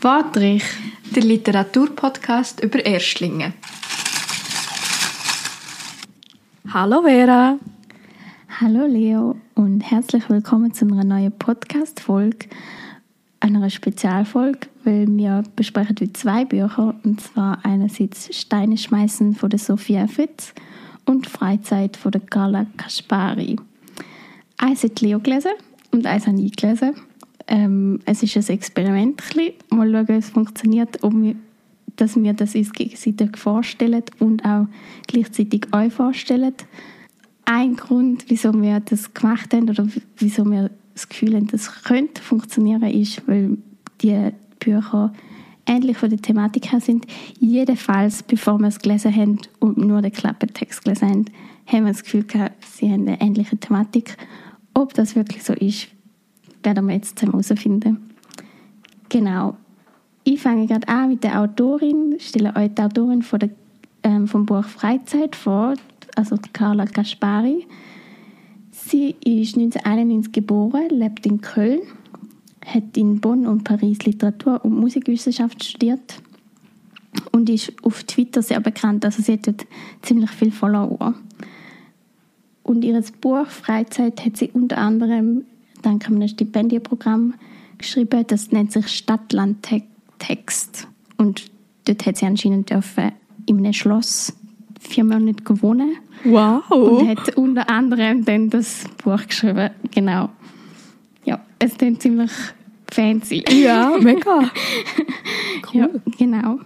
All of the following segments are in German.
Wadrich, der Literaturpodcast über Erstlinge. Hallo Vera. Hallo Leo und herzlich willkommen zu einer neuen Podcast-Folge, einer Spezialfolge, weil wir besprechen heute zwei Bücher und zwar einerseits Steine schmeißen von der Sophia Fritz und Freizeit von der Carla Kaspari. Eins hat Leo gelesen und eins habe ich gelesen. Ähm, es ist ein Experiment. Mal schauen, wie es funktioniert, ob wir, dass wir das uns gegenseitig vorstellen und auch gleichzeitig euch vorstellen. Ein Grund, wieso wir das gemacht haben oder wieso wir das Gefühl haben, das könnte funktionieren, ist, weil die Bücher ähnlich von der Thematik her sind. Jedenfalls, bevor wir es gelesen haben und nur den Klappentext gelesen haben, haben wir das Gefühl gehabt, sie haben eine ähnliche Thematik. Ob das wirklich so ist, werden wir jetzt zusammen herausfinden. Genau. Ich fange gerade an mit der Autorin, stelle euch die Autorin von der, ähm, vom Buch Freizeit vor, also Carla Gaspari. Sie ist 1991 geboren, lebt in Köln, hat in Bonn und Paris Literatur und Musikwissenschaft studiert und ist auf Twitter sehr bekannt. Also sie hat dort ziemlich viel Follower. Und ihr Buch Freizeit hat sie unter anderem dank einem Stipendienprogramm geschrieben. Das nennt sich Stadtlandtext. Und dort hat sie anscheinend dürfen in einem Schloss vier Monate wohnen. Wow! Und hat unter anderem dann das Buch geschrieben. Genau. Ja, es ist dann ziemlich fancy. Ja, mega. Cool. Ja, genau.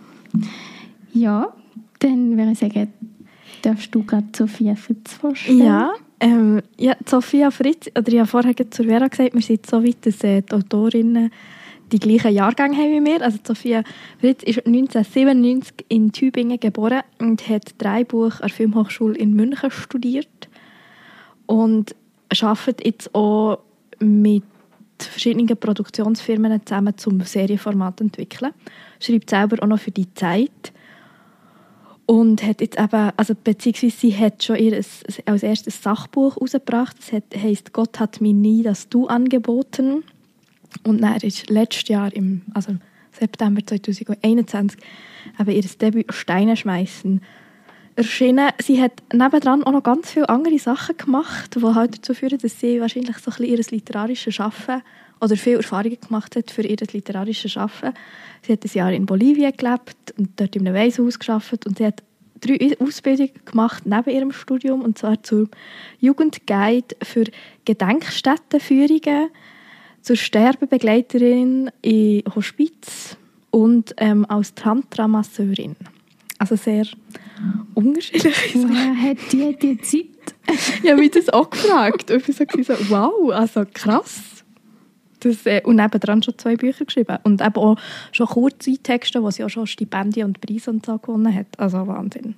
Ja, dann würde ich sagen, darfst du gerade Sophia Fritz vorstellen? Ja, ähm, ja, Sophia Fritz, oder ich habe vorher zu Vera gesagt, wir sind so weit, dass äh, die Autorinnen die gleichen Jahrgänge haben wie wir. Also Sophia Fritz ist 1997 in Tübingen geboren und hat drei Buch an der Filmhochschule in München studiert und arbeitet jetzt auch mit verschiedenen Produktionsfirmen zusammen zum Serienformat entwickeln. Schreibt selber auch noch für die Zeit und hat jetzt eben, also beziehungsweise sie hat schon ihr als erstes Sachbuch herausgebracht. Das heisst «Gott hat mir nie das Du angeboten». Und dann ist letztes Jahr, im also September 2021, eben ihr Debüt «Steine schmeißen» erschienen. Sie hat nebendran auch noch ganz viele andere Sachen gemacht, die halt dazu führen, dass sie wahrscheinlich so ein bisschen ihr literarisches Schaffen oder viel Erfahrungen gemacht hat für ihr literarisches Schaffen. Sie hat ein Jahr in Bolivien gelebt und dort in einem Waisenhaus gearbeitet und sie hat drei Ausbildungen gemacht neben ihrem Studium und zwar zur Jugendguide für Gedenkstättenführungen, zur Sterbebegleiterin in Hospiz und ähm, als Tantra-Masseurin. Also sehr unterschiedliche Sachen. Woher hat die die Zeit? ja, mich das auch gefragt. Und ich so, wow, also krass. Das, äh, und nebendran schon zwei Bücher geschrieben. Und eben auch schon kurze Texte, wo sie auch schon Stipendien und Preise und so gewonnen hat. Also Wahnsinn.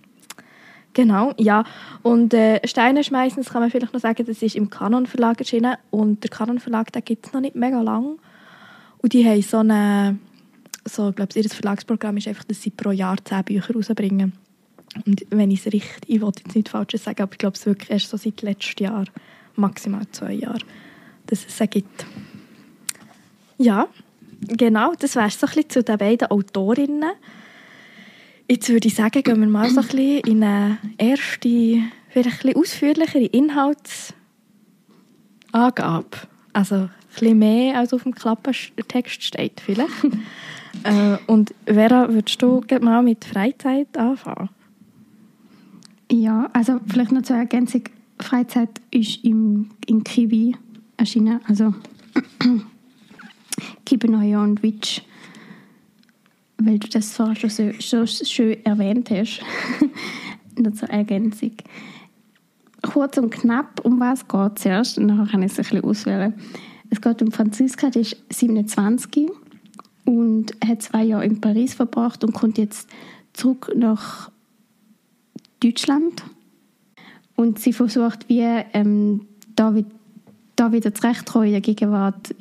Genau, ja. Und äh, Steine schmeißen, das kann man vielleicht noch sagen, das ist im Canon Verlag erschienen. Und der Canon Verlag, gibt es noch nicht mega lang. Und die haben so eine, so, ich glaube, ihr Verlagsprogramm ist einfach, dass sie pro Jahr zehn Bücher rausbringen. Und wenn ich es richtig, ich wollte jetzt nicht falsch sagen, aber ich glaube es wirklich erst so seit letztem Jahr, maximal zwei Jahren, dass es es gibt. Ja, genau, das wäre so ein bisschen zu den beiden Autorinnen. Jetzt würde ich sagen, gehen wir mal so ein bisschen in eine erste, vielleicht ein bisschen ausführlichere Inhaltsangabe. Also ein bisschen mehr als auf dem Klappentext steht vielleicht. äh, und Vera, würdest du mal mit Freizeit anfangen? Ja, also vielleicht noch zur Ergänzung. Freizeit ist im, in Kiwi erschienen, also Kibenoja und Witch, weil du das vorher schon, so, schon schön erwähnt hast. Nur zur Ergänzung. Kurz und knapp, um was geht es erst? Und kann ich es ein bisschen auswählen. Es geht um Franziska, die ist 27 und hat zwei Jahre in Paris verbracht und kommt jetzt zurück nach Deutschland. Und sie versucht, wie ähm, da, da wieder zurechtzukommen in der Gegenwart,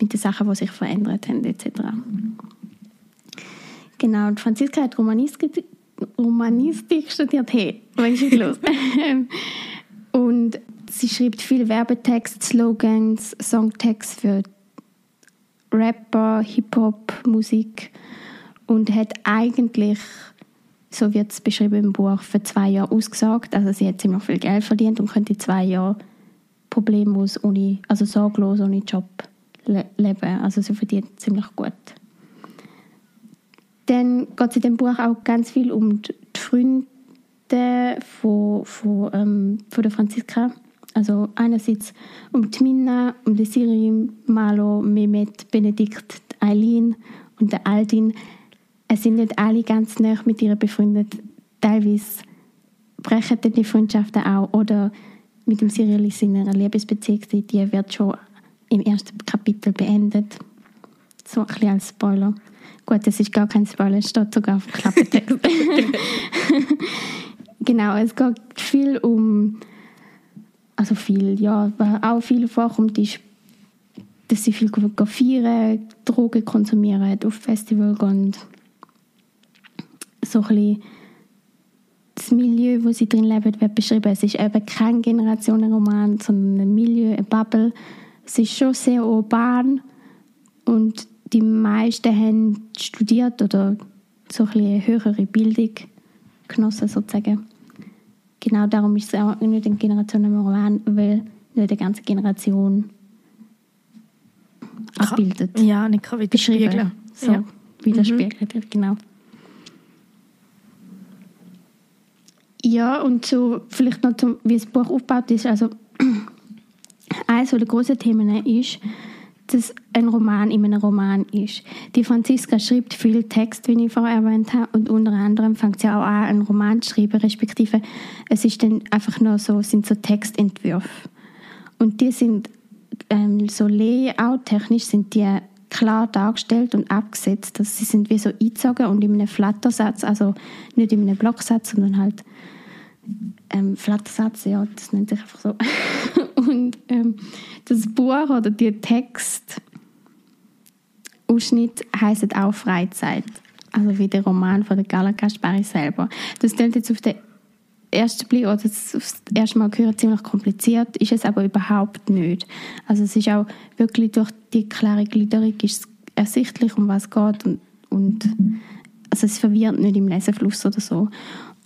mit den Sachen, die sich verändert haben, etc. Genau, und Franziska hat Romanistik, studiert. Hey, was ist los? und sie schreibt viel Werbetext, Slogans, Songtext für Rapper, Hip-Hop-Musik und hat eigentlich, so wird es beschrieben im Buch, für zwei Jahre ausgesagt. Also sie hat ziemlich viel Geld verdient und könnte zwei Jahre problemlos, ohne, also sorglos, ohne Job le leben. Also sie verdient ziemlich gut. Dann geht es in dem Buch auch ganz viel um die Freunde von, von, ähm, von der Franziska. Also einerseits um die Minna, um die Siri, Malo, Mehmet, Benedikt, Eileen und der Aldin. Es sind nicht alle ganz nah mit ihr befreundet. Teilweise brechen die Freundschaften auch. Oder mit dem Siri ist in einer Liebesbeziehung, die wird schon im ersten Kapitel beendet. So ein bisschen als Spoiler. Gut, das ist gar kein Spoiler, es steht sogar auf dem Klappentext. genau, es geht viel um, also viel, ja, was auch viel vorkommt, ist, dass sie viel feiern, Drogen konsumieren, auf Festival gehen. So ein bisschen das Milieu, wo sie drin leben, wird beschrieben. Es ist eben kein Generationenroman, sondern ein Milieu, eine Bubble. Es ist schon sehr urban und die meisten haben studiert oder so ein eine höhere Bildung genossen sozusagen. Genau darum ist es auch nicht eine Generation Roman, weil nicht eine ganze Generation abbildet. Ja, nicht kann widerspiegeln. So, ja. widerspiegelt, mhm. genau. Ja, und so vielleicht noch, zum, wie das Buch aufgebaut ist. Also, eines der großen Themen ist, dass ein Roman in einem Roman ist. Die Franziska schreibt viel Text, wie ich vorher erwähnt habe, und unter anderem fängt sie auch an, einen Roman zu schreiben, respektive es ist dann einfach nur so, sind so Textentwürfe. Und die sind ähm, so layout-technisch sind die klar dargestellt und abgesetzt. Also sie sind wie so eingezogen und in einem Flattersatz, also nicht in einem Blocksatz, sondern halt ähm, Flattersatz, ja, das nennt sich einfach so. und ähm, das Buch oder der Text Ausschnitt heißt auch Freizeit. Also wie der Roman von der Gala Gaspari selber. Das klingt jetzt auf den ersten Blick oder das, auf das erste Mal hören ziemlich kompliziert, ist es aber überhaupt nicht. Also es ist auch wirklich durch die klare Gliederung ist ersichtlich, um was es geht und, und also es verwirrt nicht im Lesefluss oder so.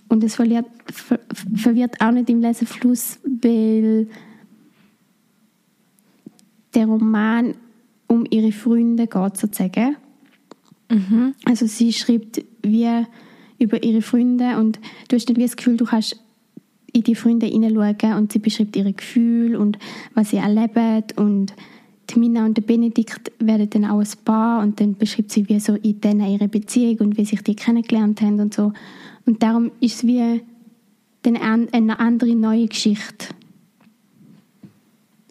Und es verliert, ver, verwirrt auch nicht im Lesefluss, weil der Roman um ihre Freunde geht, sozusagen. Mhm. Also sie schreibt wie über ihre Freunde und du hast nicht wie das Gefühl, du kannst in die Freunde hineinschauen und sie beschreibt ihre Gefühle und was sie erleben und die Mina und der Benedikt werden dann auch ein Paar und dann beschreibt sie wie so in denen ihre Beziehung und wie sich die kennengelernt haben und so. Und darum ist es wie eine andere neue Geschichte.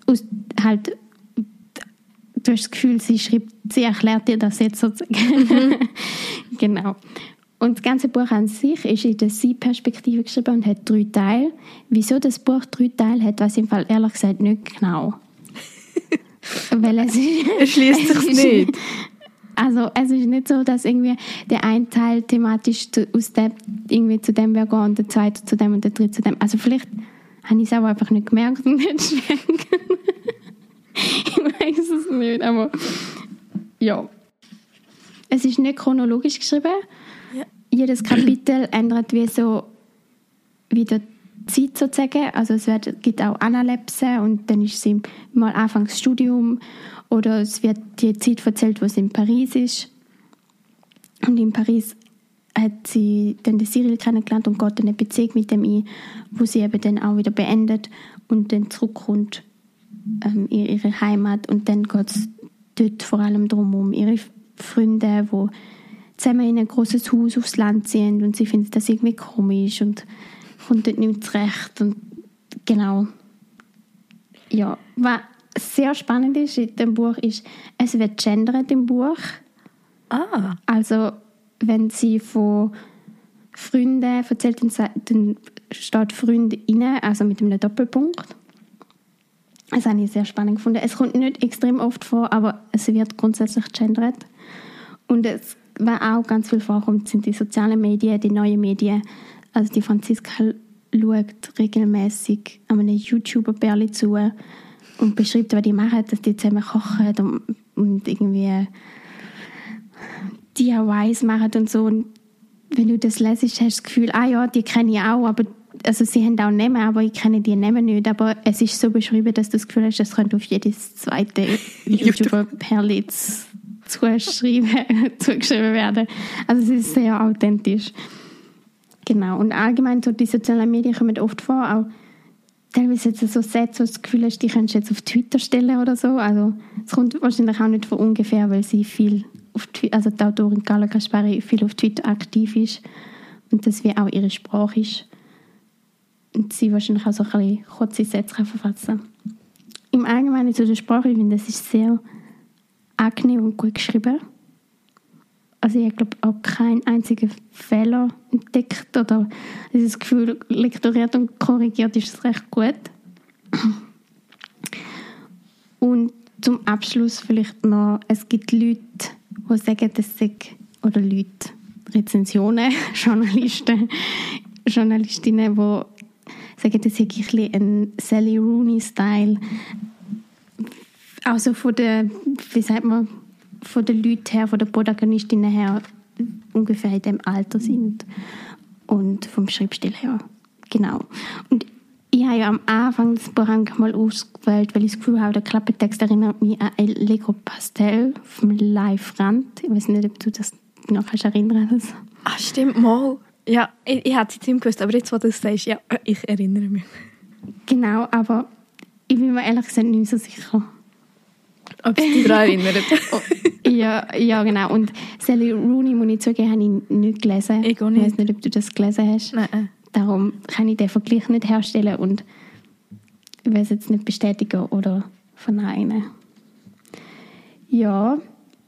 Aus, halt du hast das Gefühl, sie schreibt, sie erklärt dir das jetzt sozusagen. Mhm. genau. Und das ganze Buch an sich ist in der Sie-Perspektive geschrieben und hat drei Teile. Wieso das Buch drei Teile hat, weiß ich im Fall ehrlich gesagt nicht genau. Weil es es schließt sich nicht. Also es ist nicht so, dass irgendwie der ein Teil thematisch zu, aus dem irgendwie zu dem wäre und der zweite zu dem und der dritte zu dem. Also vielleicht habe ich es aber einfach nicht gemerkt und nicht schenken ich weiß es nicht, aber ja. Es ist nicht chronologisch geschrieben. Ja. Jedes Kapitel ändert wie so wieder Zeit sozusagen. Also es wird, gibt auch Analepse und dann ist sie mal anfangs Studium oder es wird die Zeit erzählt, sie in Paris ist. Und in Paris hat sie dann den Cyril kennengelernt und geht eine Beziehung mit dem ein, wo sie eben dann auch wieder beendet und dann zurückkommt ähm, ihre Heimat und dann geht es dort vor allem darum, um ihre Freunde, die zusammen in ein großes Haus aufs Land ziehen und sie findet das irgendwie komisch und kommt dort nicht zurecht und genau. Ja, was sehr spannend ist in dem Buch ist, es wird gendert im Buch. Ah. Also wenn sie von Freunden erzählt, dann steht Freundinnen, also mit einem Doppelpunkt. Das habe ich sehr spannend gefunden. Es kommt nicht extrem oft vor, aber es wird grundsätzlich gendert. Und es, was auch ganz viel vorkommt, sind die sozialen Medien, die neuen Medien. Also die Franziska schaut regelmäßig einem YouTuber-Bärli zu, und beschreibt, was die machen, dass die zusammen kochen und, und irgendwie DIYs machen und so. Und wenn du das lesest, hast du das Gefühl, ah ja, die kenne ich auch, aber also sie haben auch Namen, aber ich kenne die Namen nicht. Aber es ist so beschrieben, dass du das Gefühl hast, das könnte auf jedes zweite YouTuber-Perli zugeschrieben, zugeschrieben werden. Also es ist sehr authentisch. Genau. Und allgemein so die sozialen Medien kommen oft vor, auch teilweise jetzt so Sätze, wo du das Gefühl hast, die könntest du jetzt auf Twitter stellen oder so. Also es kommt wahrscheinlich auch nicht von ungefähr, weil sie viel auf Twitter, also die Autorin Carla Kaspari viel auf Twitter aktiv ist und das wie auch ihre Sprache ist. Und sie wahrscheinlich auch so ein kurze Sätze kann verfassen Im Allgemeinen zu der Sprache, ich finde, das ist sehr angenehm und gut geschrieben. Also ich glaube auch keinen einzigen Fehler entdeckt oder dieses Gefühl, lektoriert und korrigiert ist es recht gut. Und zum Abschluss vielleicht noch, es gibt Leute, die sagen, dass sie, oder Leute, Rezensionen, Journalisten, Journalistinnen, die sagen, das ist ein, ein Sally Rooney-Style. Also von der, wie sagt man, von den Leuten her, von den Protagonistinnen her, ungefähr in dem Alter sind. Und vom Schreibstil her. Genau. Und ich habe ja am Anfang das Buch mal ausgewählt, weil ich das Gefühl habe, der Klappentext erinnert mich an ein Lego Pastel vom Live-Rand. Ich weiß nicht, ob du das noch kannst erinnern kannst. Ah, stimmt, mal. Ja, ich, ich hätte es nicht gewusst, aber jetzt, wo du es sagst, ja, ich erinnere mich. Genau, aber ich bin mir ehrlich gesagt nicht so sicher. Ob es dich daran erinnert. Oh, ja, ja, genau. Und Sally Rooney, muss ich zugeben, habe ich nicht gelesen. Ich auch nicht. Ich weiß nicht, ob du das gelesen hast. Nein. Darum kann ich den Vergleich nicht herstellen und ich will es jetzt nicht bestätigen oder verneinen. Ja,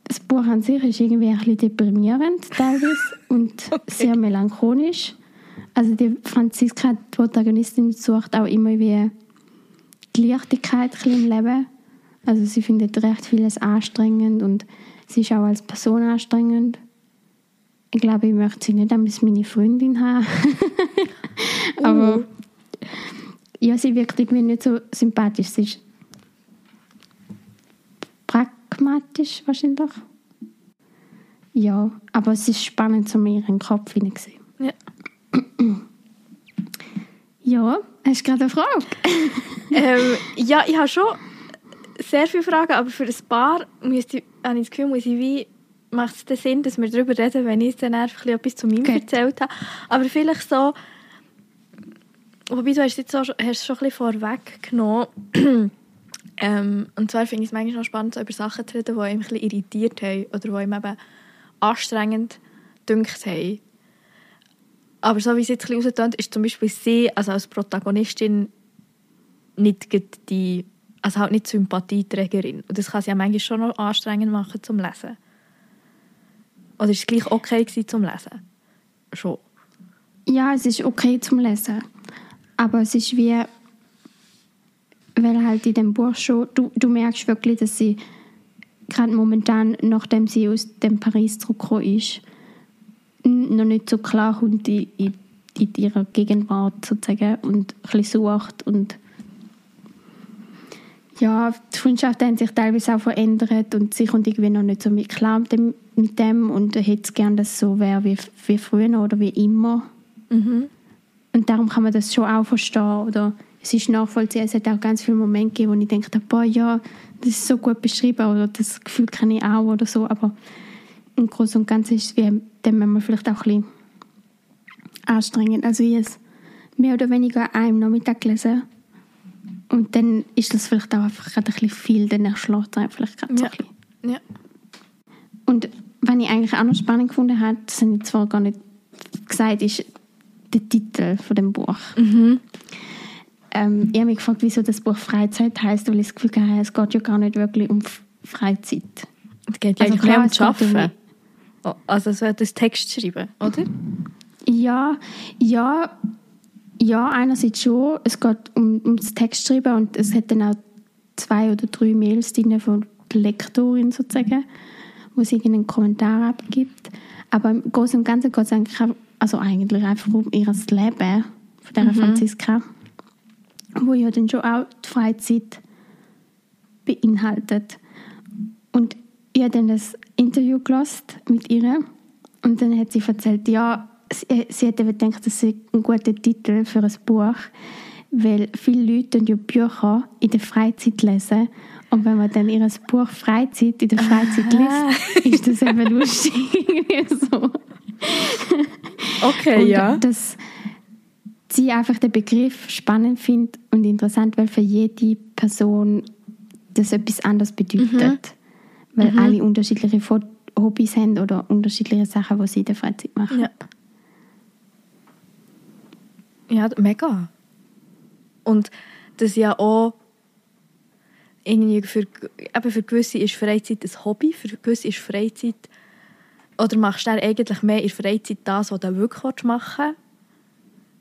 das Buch an sich ist irgendwie ein bisschen deprimierend teilweise und Okay. sehr melancholisch. Also die Franziska, die Protagonistin, sucht auch immer wie die Leichtigkeit im Leben. Also sie findet recht vieles anstrengend und sie ist auch als Person anstrengend. Ich glaube, ich möchte sie nicht als meine Freundin haben. Aber ja, sie wirkt irgendwie nicht so sympathisch. Sie ist pragmatisch wahrscheinlich. Ja, aber es ist spannend, zu mir ihren Kopf hineinzusehen. Ja. Ja, hast du gerade eine Frage? ähm, ja, ich habe schon sehr viele Fragen, aber für ein paar müsste, habe ich das Gefühl, muss ich wie, macht es den Sinn, dass wir darüber reden, wenn ich dann einfach etwas zu mir Gut. erzählt habe. Aber vielleicht so, wobei du hast jetzt auch, schon- hast schon ein bisschen vorweggenommen. ähm, und zwar finde ich es manchmal noch spannend, so über Sachen zu reden, die einem ein bisschen irritiert haben oder die einem eben anstrengend gedünkt haben. Aber so wie es jetzt ein bisschen ist zum Beispiel sie, also als Protagonistin, nicht die, also halt nicht Sympathieträgerin. Und das kann sie ja manchmal schon noch anstrengend machen zum Lesen. Oder ist es gleich okay gewesen zum Lesen? Schon. Ja, es ist okay zum Lesen. Aber es ist wie, weil halt in dem Buch schon, du, du merkst wirklich, dass sie gerade momentan, nachdem sie aus dem Paris zurückgekommen ist, noch nicht so klar kommt in, in, in ihrer Gegenwart sozusagen und ein bisschen sucht und ja, die Freundschaften haben sich teilweise auch verändert und sie kommt irgendwie noch nicht so mit klar mit dem, und hätte es gerne, dass es so wäre wie, wie früher oder wie immer. Mhm. Und darum kann man das schon auch verstehen. Oder es ist nachvollziehbar. Es hat auch ganz viele Momente gegeben, wo ich denke, boah, ja, das ist so gut beschrieben oder das Gefühl kenne ich auch oder so. Aber im Großen und Ganzen ist es wie, dann man vielleicht auch ein bisschen anstrengend. Also ich habe es mehr oder weniger an einem Nachmittag gelesen. Und dann ist das vielleicht auch einfach gerade ein bisschen viel, dann erschlägt es vielleicht gerade so Ja. ein bisschen. Ja. Und was ich eigentlich auch noch spannend gefunden habe, das habe ich zwar gar nicht gesagt, ist der Titel von dem Buch. Mhm. Ähm, ich habe mich gefragt, wieso das Buch Freizeit heißt, weil ich das Gefühl hatte, es geht ja gar nicht wirklich um Freizeit. Es geht ja Also klar, um um-. Oh, Also es wird das Text schreiben, oder? Ja, ja, ja, einerseits schon. Es geht um, das Textschreiben und es hat dann auch zwei oder drei Mails drin von der Lektorin sozusagen, wo sie irgendeinen Kommentar abgibt. Aber im Großen und Ganzen geht es eigentlich, auch- also eigentlich einfach um ihr Leben von dieser Franziska, wo ja dann schon auch die Freizeit beinhaltet. Und ich habe dann das Interview gelost mit ihr und dann hat sie erzählt, ja, sie, sie hätte gedacht, das sei ein guter Titel für ein Buch, weil viele Leute ja Bücher in der Freizeit lesen und wenn man dann ihr Buch Freizeit in der Freizeit liest, ist das eben lustig. so. Okay, und ja. Dass sie einfach den Begriff spannend findet und interessant, weil für jede Person das etwas anderes bedeutet. Weil alle unterschiedliche Hobbys haben oder unterschiedliche Sachen, die sie in der Freizeit machen. Ja. Ja, mega. Und das ja auch irgendwie für, eben für gewisse ist Freizeit ein Hobby, für gewisse ist Freizeit oder machst du eigentlich mehr in der Freizeit das, was du wirklich machen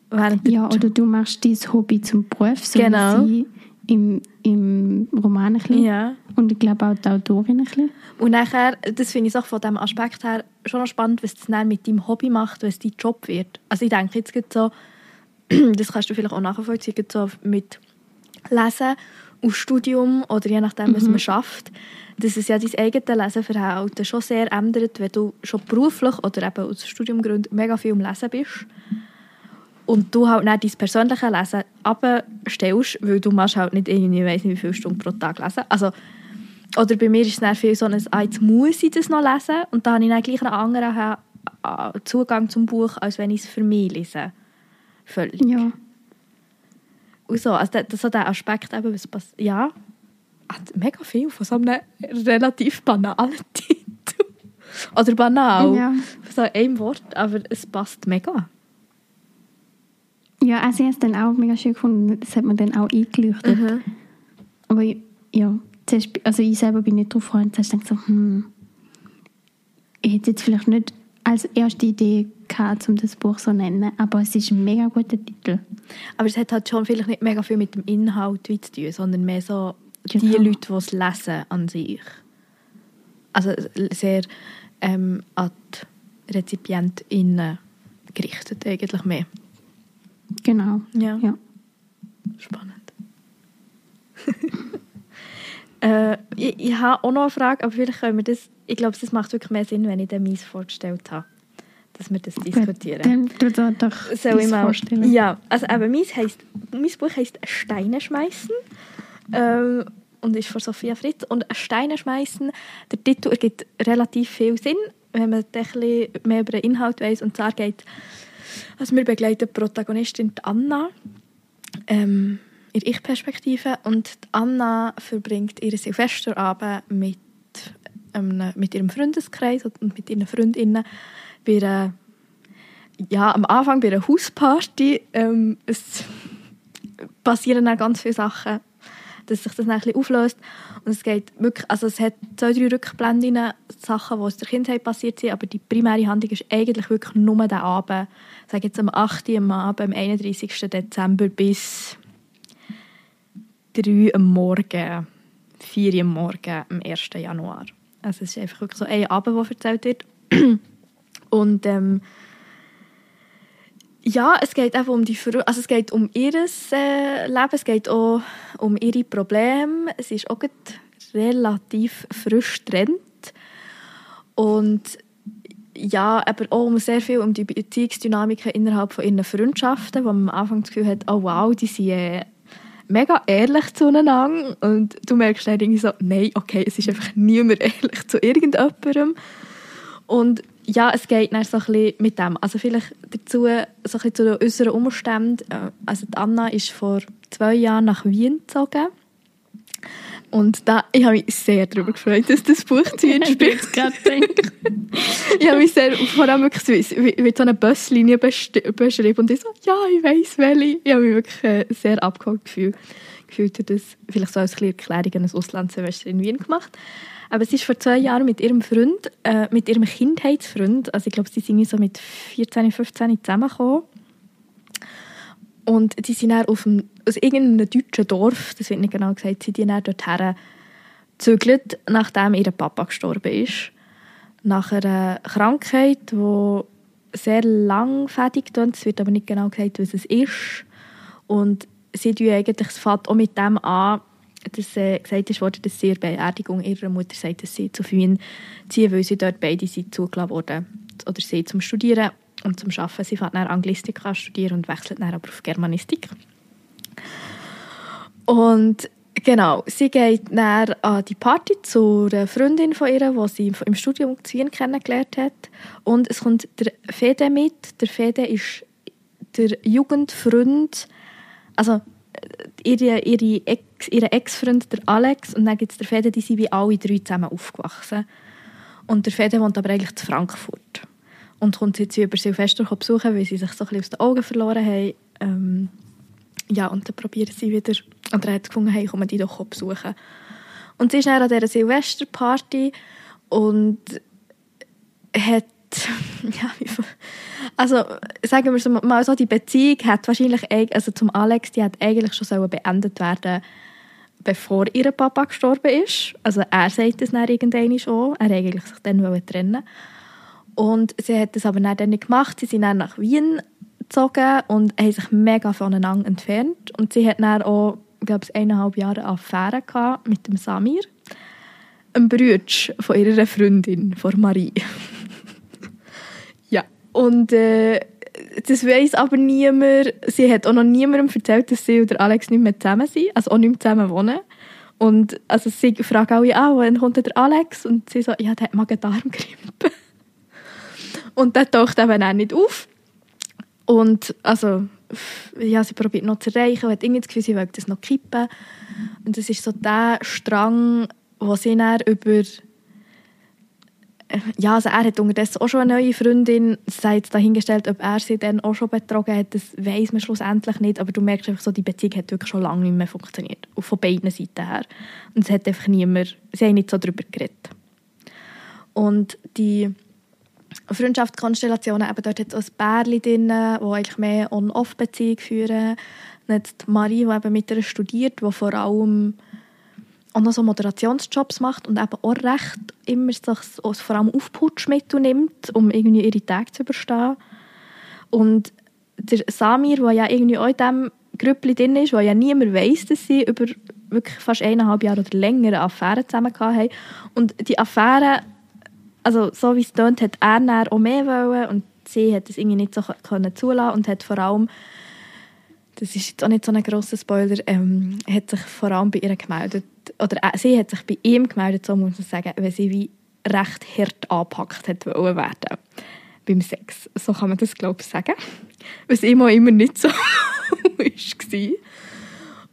willst? Ja, oder du machst dein Hobby zum Beruf, so Genau. wie sie im, im Roman ein bisschen. Ja. Und ich glaube auch die Autorin ein bisschen. Und nachher, das finde ich auch von diesem Aspekt her schon noch spannend, was es dann mit deinem Hobby macht, wenn es dein Job wird. Also ich denke jetzt so, das kannst du vielleicht auch nachvollziehen, so mit Lesen und Studium oder je nachdem, was man schafft, dass es ja dein eigenes Leseverhalten schon sehr ändert, wenn du schon beruflich oder eben aus Studiumgründen mega viel am Lesen bist und du halt nicht dein persönliches Lesen abstellst, weil du machst halt nicht irgendwie, weiss nicht, wie viele Stunden pro Tag lesen. Also, oder bei mir ist es dann viel so ein, ah, jetzt muss ich das noch lesen und dann habe ich dann gleich einen anderen ah, Zugang zum Buch, als wenn ich es für mich lese. Völlig. Ja. Und so, also der, so der Aspekt eben, was passiert, ja, hat mega viel von so einem relativ banalen Titel. Oder banal. Ja. Von so einem Wort, aber es passt mega. Ja, also ich habe es dann auch mega schön gefunden. Das hat mir dann auch eingeleuchtet. Mhm. Aber ja, zuerst, also ich selber bin nicht drauf gekommen. Zuerst dachte ich so, hm, ich hätte jetzt vielleicht nicht als erste Idee gehabt, um das Buch so zu nennen, aber es ist ein mega guter Titel. Aber es hat halt schon vielleicht nicht mega viel mit dem Inhalt zu tun, sondern mehr so die Genau. Leute, die es lesen an sich. Also sehr ähm, an die RezipientInnen gerichtet eigentlich mehr. Genau. Ja. Ja. Spannend. äh, ich, ich habe auch noch eine Frage, aber vielleicht können wir das, ich glaube, das macht wirklich mehr Sinn, wenn ich den Mies vorgestellt habe, dass wir das diskutieren. Dann tu da doch Soll ich mal? vorstellen. Ja, also eben, mein, heisst, mein Buch heisst «Steine schmeißen» ähm, und ist von Sophia Fritz. Und «Steine schmeißen», der Titel ergibt relativ viel Sinn, wenn man ein bisschen mehr über den Inhalt weiss. Und zwar geht also wir begleiten die Protagonistin Anna ähm, der Ich-Perspektive und Anna verbringt ihre Silvesterabend mit, ähm, mit ihrem Freundeskreis und mit ihren Freundinnen bei einer, ja, am Anfang bei einer Hausparty. Ähm, es passieren dann ganz viele Sachen, dass sich das dann ein bisschen auflöst. Und es geht wirklich, also es hat zwei, drei Rückblenden, Sachen, die aus der Kindheit passiert sind, aber die primäre Handlung ist eigentlich wirklich nur der Abend. Ich sage jetzt am 8. am Abend, am 31. Dezember bis 3 am Morgen, 4 Uhr am Morgen, am 1. Januar. Also es ist einfach wirklich so ein Abend, der erzählt wird. Und ähm, ja, es geht einfach um die Fr also es geht um ihr äh, Leben, es geht auch um ihre Probleme. Es ist auch relativ frisch getrennt. Und ja, aber auch um sehr viel um die Beziehungsdynamiken innerhalb von ihren Freundschaften, wo man am Anfang das Gefühl hat, oh wow, die sind äh, mega ehrlich zueinander. Und du merkst dann irgendwie so, nein, okay, es ist einfach niemand ehrlich zu irgendjemandem. Und ja, es geht dann so ein bisschen mit dem. Also vielleicht dazu, so ein bisschen zu den äußeren Umständen. Äh, Also die Anna ist vor zwei Jahren nach Wien gezogen. Und da, ich habe mich sehr darüber gefreut, dass das Buch zu ihnen spielt. ich habe mich sehr, vor allem wirklich so, wie, wie so eine Buslinie beschrieben und ich so, ja, ich weiss welche. Ich habe mich wirklich äh, sehr abgeholt gefühlt, gefühlt das, vielleicht so als kleine Erklärung ein Auslandssemester in Wien gemacht. Aber sie ist vor zwei Jahren mit ihrem Freund, äh, mit ihrem Kindheitsfreund, also ich glaube, sie sind so mit 14, 15 zusammengekommen. Und die sind dann auf dem, aus irgendeinem deutschen Dorf, das wird nicht genau gesagt, sind die dann dorthin gezügelt, nachdem ihr Papa gestorben ist. Nach einer Krankheit, die sehr langfädig ist. Es wird aber nicht genau gesagt, was es ist. Und sie tun eigentlich, es fängt auch mit dem an, dass äh, gesagt ist dass sie ihre Beerdigung ihrer Mutter sagt, dass sie zu Wien ziehen, weil sie dort beide sind zugelassen wurden. Oder sie zum Studieren und zum Arbeiten. Sie fährt dann Anglistik an studieren und wechselt dann aber auf Germanistik. Und genau, sie geht dann an die Party zu einer Freundin von ihr, die sie im Studium zu Wien kennengelernt hat. Und es kommt der Fede mit. Der Fede ist der Jugendfreund, also ihre, ihre Ex, ihre Ex-Freund, der Alex, und dann gibt es den Fede, die sind wie alle drei zusammen aufgewachsen. Und der Fede wohnt aber eigentlich in Frankfurt. Und kommt sie jetzt über Silvester besuchen, weil sie sich so ein bisschen aus den Augen verloren haben. Ähm, ja, und dann probieren sie wieder, und er hat gefunden, hey, kommen die doch besuchen. Und sie ist dann an dieser Silvesterparty und hat, ja, also sagen wir so, mal so, die Beziehung hat wahrscheinlich, also zum Alex, die hat eigentlich schon beendet werden bevor ihr Papa gestorben ist. Also er sagt es dann irgendwann schon, er eigentlich sich dann trennen Und sie hat das aber dann nicht gemacht, sie sind dann nach Wien gezogen und haben sich mega voneinander entfernt. Und sie hat dann auch, glaube eineinhalb Jahre Affäre gehabt mit dem Samir, einem Bruder von ihrer Freundin, von Marie. ja, und äh, das weiß aber niemand. Sie hat auch noch niemandem erzählt, dass sie und Alex nicht mehr zusammen sind, also auch nicht mehr zusammen wohnen. Und also sie fragen alle auch, wann kommt der Alex? Und sie so, ja, der hat Magen-Darm-Grippe. Und der taucht eben auch nicht auf. Und also, ja, sie probiert noch zu erreichen hat irgendwie das Gefühl, sie will das noch kippen. Und das ist so der Strang, wo sie dann über ja, also er hat unterdessen auch schon eine neue Freundin. Sei jetzt dahingestellt, ob er sie dann auch schon betrogen hat, das weiß man schlussendlich nicht. Aber du merkst einfach so, die Beziehung hat wirklich schon lange nicht mehr funktioniert. Von beiden Seiten her. Und es hat einfach niemand, sie haben nicht so darüber geredet. Und die Freundschaftskonstellationen, eben dort hat es ein Bärli drin, die eigentlich mehr On-Off-Beziehung führen. Dann hat Marie, die eben mit ihr studiert, die vor allem auch noch so Moderationsjobs macht und eben auch recht immer sich vor allem Aufputschmittel nimmt, um irgendwie ihre Tage zu überstehen. Und der Samir, der ja irgendwie auch in diesem Grüppli drin ist, wo ja niemand weiß, dass sie über wirklich fast eineinhalb Jahre oder länger eine Affäre zusammen haben. Und die Affäre, also so wie es tönt, hat er dann auch mehr wollen und sie hat es irgendwie nicht so können zulassen und hat vor allem das ist jetzt auch nicht so ein grosser Spoiler, ähm, hat sich vor allem bei ihr gemeldet, oder äh, sie hat sich bei ihm gemeldet, so muss man sagen, weil sie wie recht hart angepackt hat wollen werden beim Sex. So kann man das, glaube ich, sagen. Was immer immer nicht so war.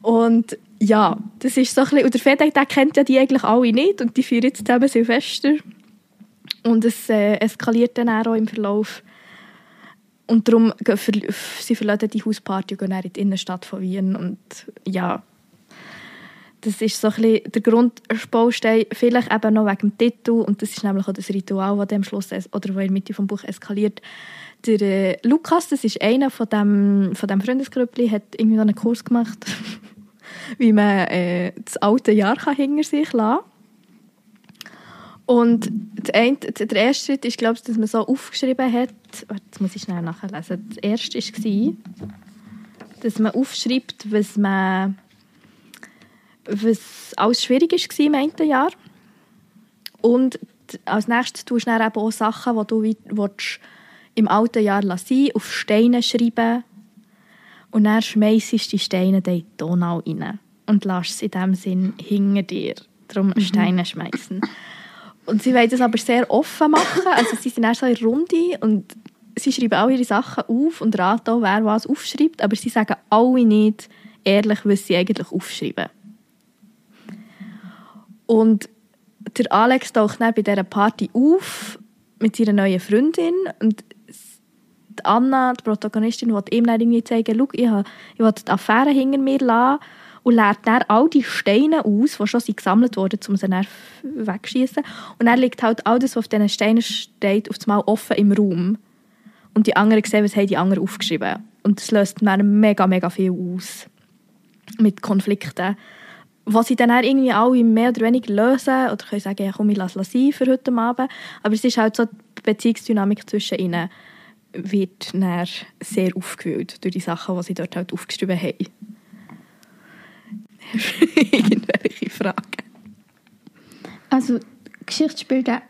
Und ja, das ist so ein bisschen, und der Fede, der kennt ja die eigentlich alle nicht und die feiern jetzt zusammen Silvester. Und es äh, eskaliert dann auch im Verlauf und darum, sie verlassen die Hausparty und gehen in die Innenstadt von Wien. Und ja, das ist so ein bisschen der Grundbaustein, vielleicht eben noch wegen dem Titel. Und das ist nämlich auch das Ritual, das am Schluss, oder wo in der Mitte des Buch eskaliert. Der äh, Lukas, das ist einer von dem, von dem Freundesgrüppli, hat irgendwie einen Kurs gemacht, wie man äh, das alte Jahr kann hinter sich lassen kann. Und der erste Schritt ist, glaube ich, dass man so aufgeschrieben hat, jetzt muss ich schnell nachlesen, das erste war, dass man aufschreibt, was, man, was alles schwierig war im einen Jahr. Und als nächstes tust du dann eben auch Sachen, die du willst, im alten Jahr sein auf Steine schreiben und dann schmeißt du die Steine in die Donau rein und lässt sie in dem Sinn hinter dir. Darum mhm. Steine schmeißen. Und sie wollen das aber sehr offen machen. Also sie sind erst so in der Runde und sie schreiben alle ihre Sachen auf und raten auch, wer was aufschreibt. Aber sie sagen alle nicht ehrlich, was sie eigentlich aufschreiben. Und der Alex taucht dann bei dieser Party auf mit seiner neuen Freundin und die Anna, die Protagonistin, will ihm dann irgendwie zeigen, ich, ich will die Affäre hinter mir lassen und leert dann all die Steine aus, die schon gesammelt wurden, um sie dann wegzuschießen. Und dann liegt halt all das, was auf diesen Steinen steht, auf einmal offen im Raum. Und die anderen sehen, was haben die anderen aufgeschrieben. Und das löst dann mega, mega viel aus. Mit Konflikten. Was sie dann irgendwie alle mehr oder weniger lösen. Oder können sagen, ja, komm, ich lasse es sein für heute Abend. Aber es ist halt so, die Beziehungsdynamik zwischen ihnen wird sehr aufgewühlt durch die Sachen, die sie dort halt aufgeschrieben haben. Irgendwelche Fragen? Also, Geschichte spielt an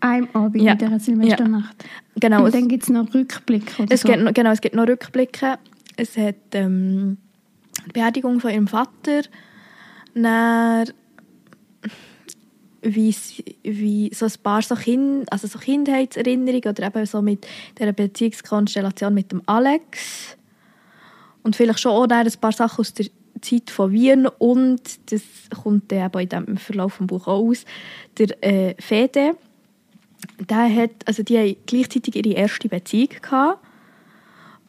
einem Abend Ja. in dieser Silvesternacht. Genau, Und dann gibt es noch Rückblicke es, so. gibt, noch- genau, es gibt noch Rückblicke. Es hat ähm, die Beerdigung von ihrem Vater. Dann, wie, wie so ein paar so, kind, also so Kindheitserinnerungen oder eben so mit dieser Beziehungskonstellation mit dem Alex. Und vielleicht schon auch ein paar Sachen aus der Zeit von Wien und das kommt dann eben in dem Verlauf des Buches auch aus, der äh, Fede, der hat, also die haben gleichzeitig ihre erste Beziehung gehabt.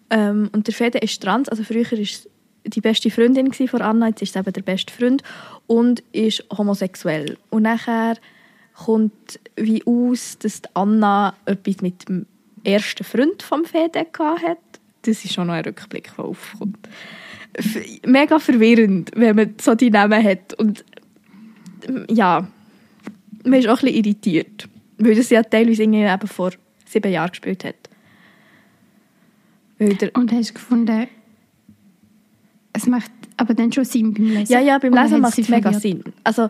Ähm, und der Fede ist trans, also früher es die beste Freundin von Anna, jetzt ist es eben der beste Freund und ist homosexuell. Und nachher kommt wie aus, dass Anna etwas mit dem ersten Freund vom Fede gehabt hat. Das ist schon noch ein Rückblick, der aufkommt. Mega verwirrend, wenn man so die Namen hat. Und ja, man ist auch ein bisschen irritiert. Weil das ja teilweise irgendwie eben vor sieben Jahren gespielt hat. Und hast du gefunden, es macht aber dann schon Sinn beim Lesen? ja, ja, beim Lesen hat macht es mega? Sinn. Also,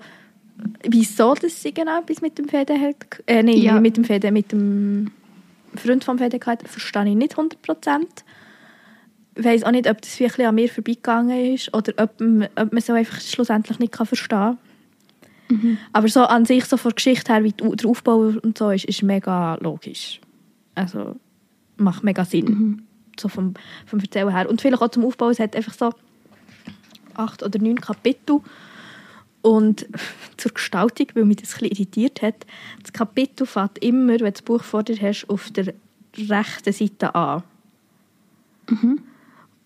wieso das sie genau etwas mit dem Fede hat? Äh, nein, Ja. mit dem Fede, mit dem Freund vom Fede gehabt, verstehe ich nicht 100%. Ich weiss auch nicht, ob das wirklich an mir vorbeigegangen ist oder ob, man- ob man es auch einfach schlussendlich nicht kann verstehen kann. Aber so an sich, so von der Geschichte her, wie der Aufbau und so ist, ist mega logisch. Also macht mega Sinn. So vom, vom Erzählen her. Und vielleicht auch zum Aufbau, es hat einfach so acht oder neun Kapitel. Und zur Gestaltung, weil mich das ein bisschen irritiert hat, das Kapitel fängt immer, wenn du das Buch vor dir hast, auf der rechten Seite an.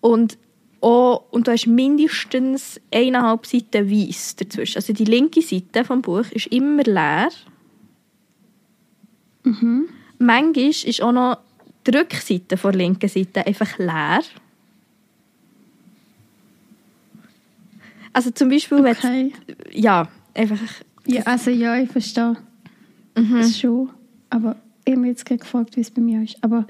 Und, auch, und du hast mindestens eineinhalb Seiten weiß dazwischen. Also die linke Seite vom Buch ist immer leer. Manchmal ist auch noch die Rückseite der linken Seite einfach leer. Also zum Beispiel, wenn Okay. ja, einfach Ja, also ja, ich verstehe Mhm. das schon. Aber ich habe mich jetzt gerade gefragt, wie es bei mir ist. Aber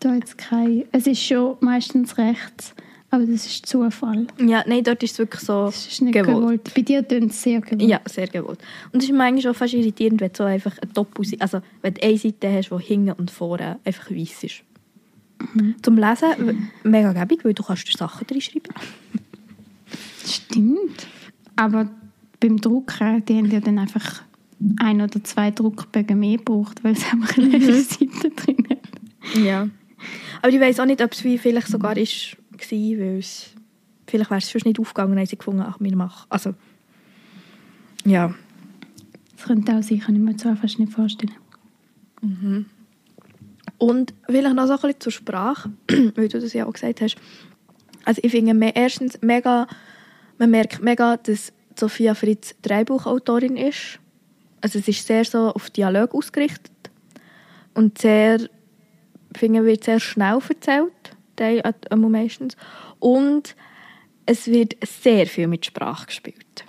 da jetzt kein... Es ist schon meistens rechts, aber das ist Zufall. ja, nein, dort ist es wirklich so Das ist nicht gewollt. Bei dir tönt es sehr gewollt. Ja, sehr gewollt. Und es ist manchmal auch fast irritierend, wenn du so einfach eine Doppel also wenn du eine Seite hast, die hinten und vorne einfach weiß ist. Zum Lesen mega gäbig, weil du kannst Sachen reinschreiben. Stimmt. Aber beim Drucken, die haben ja dann einfach ein oder zwei Druckbögen mehr gebraucht, weil es einfach eine Mhm. leere Seite drin hat. Ja. Aber ich weiß auch nicht, ob es wie vielleicht sogar ist, war, weil es vielleicht wäre es sonst nicht aufgegangen, haben sie gefunden, ach, wir machen. Also, ja. Das könnte auch sein, kann ich mir zwar fast nicht vorstellen. Und vielleicht noch so ein bisschen zur Sprache, weil du das ja auch gesagt hast. Also ich finde erstens mega, man merkt mega, dass Sophia Fritz Drehbuchautorin ist. Also es ist sehr so auf Dialog ausgerichtet und sehr, finde, wird sehr schnell erzählt, die. Und es wird sehr viel mit Sprache gespielt.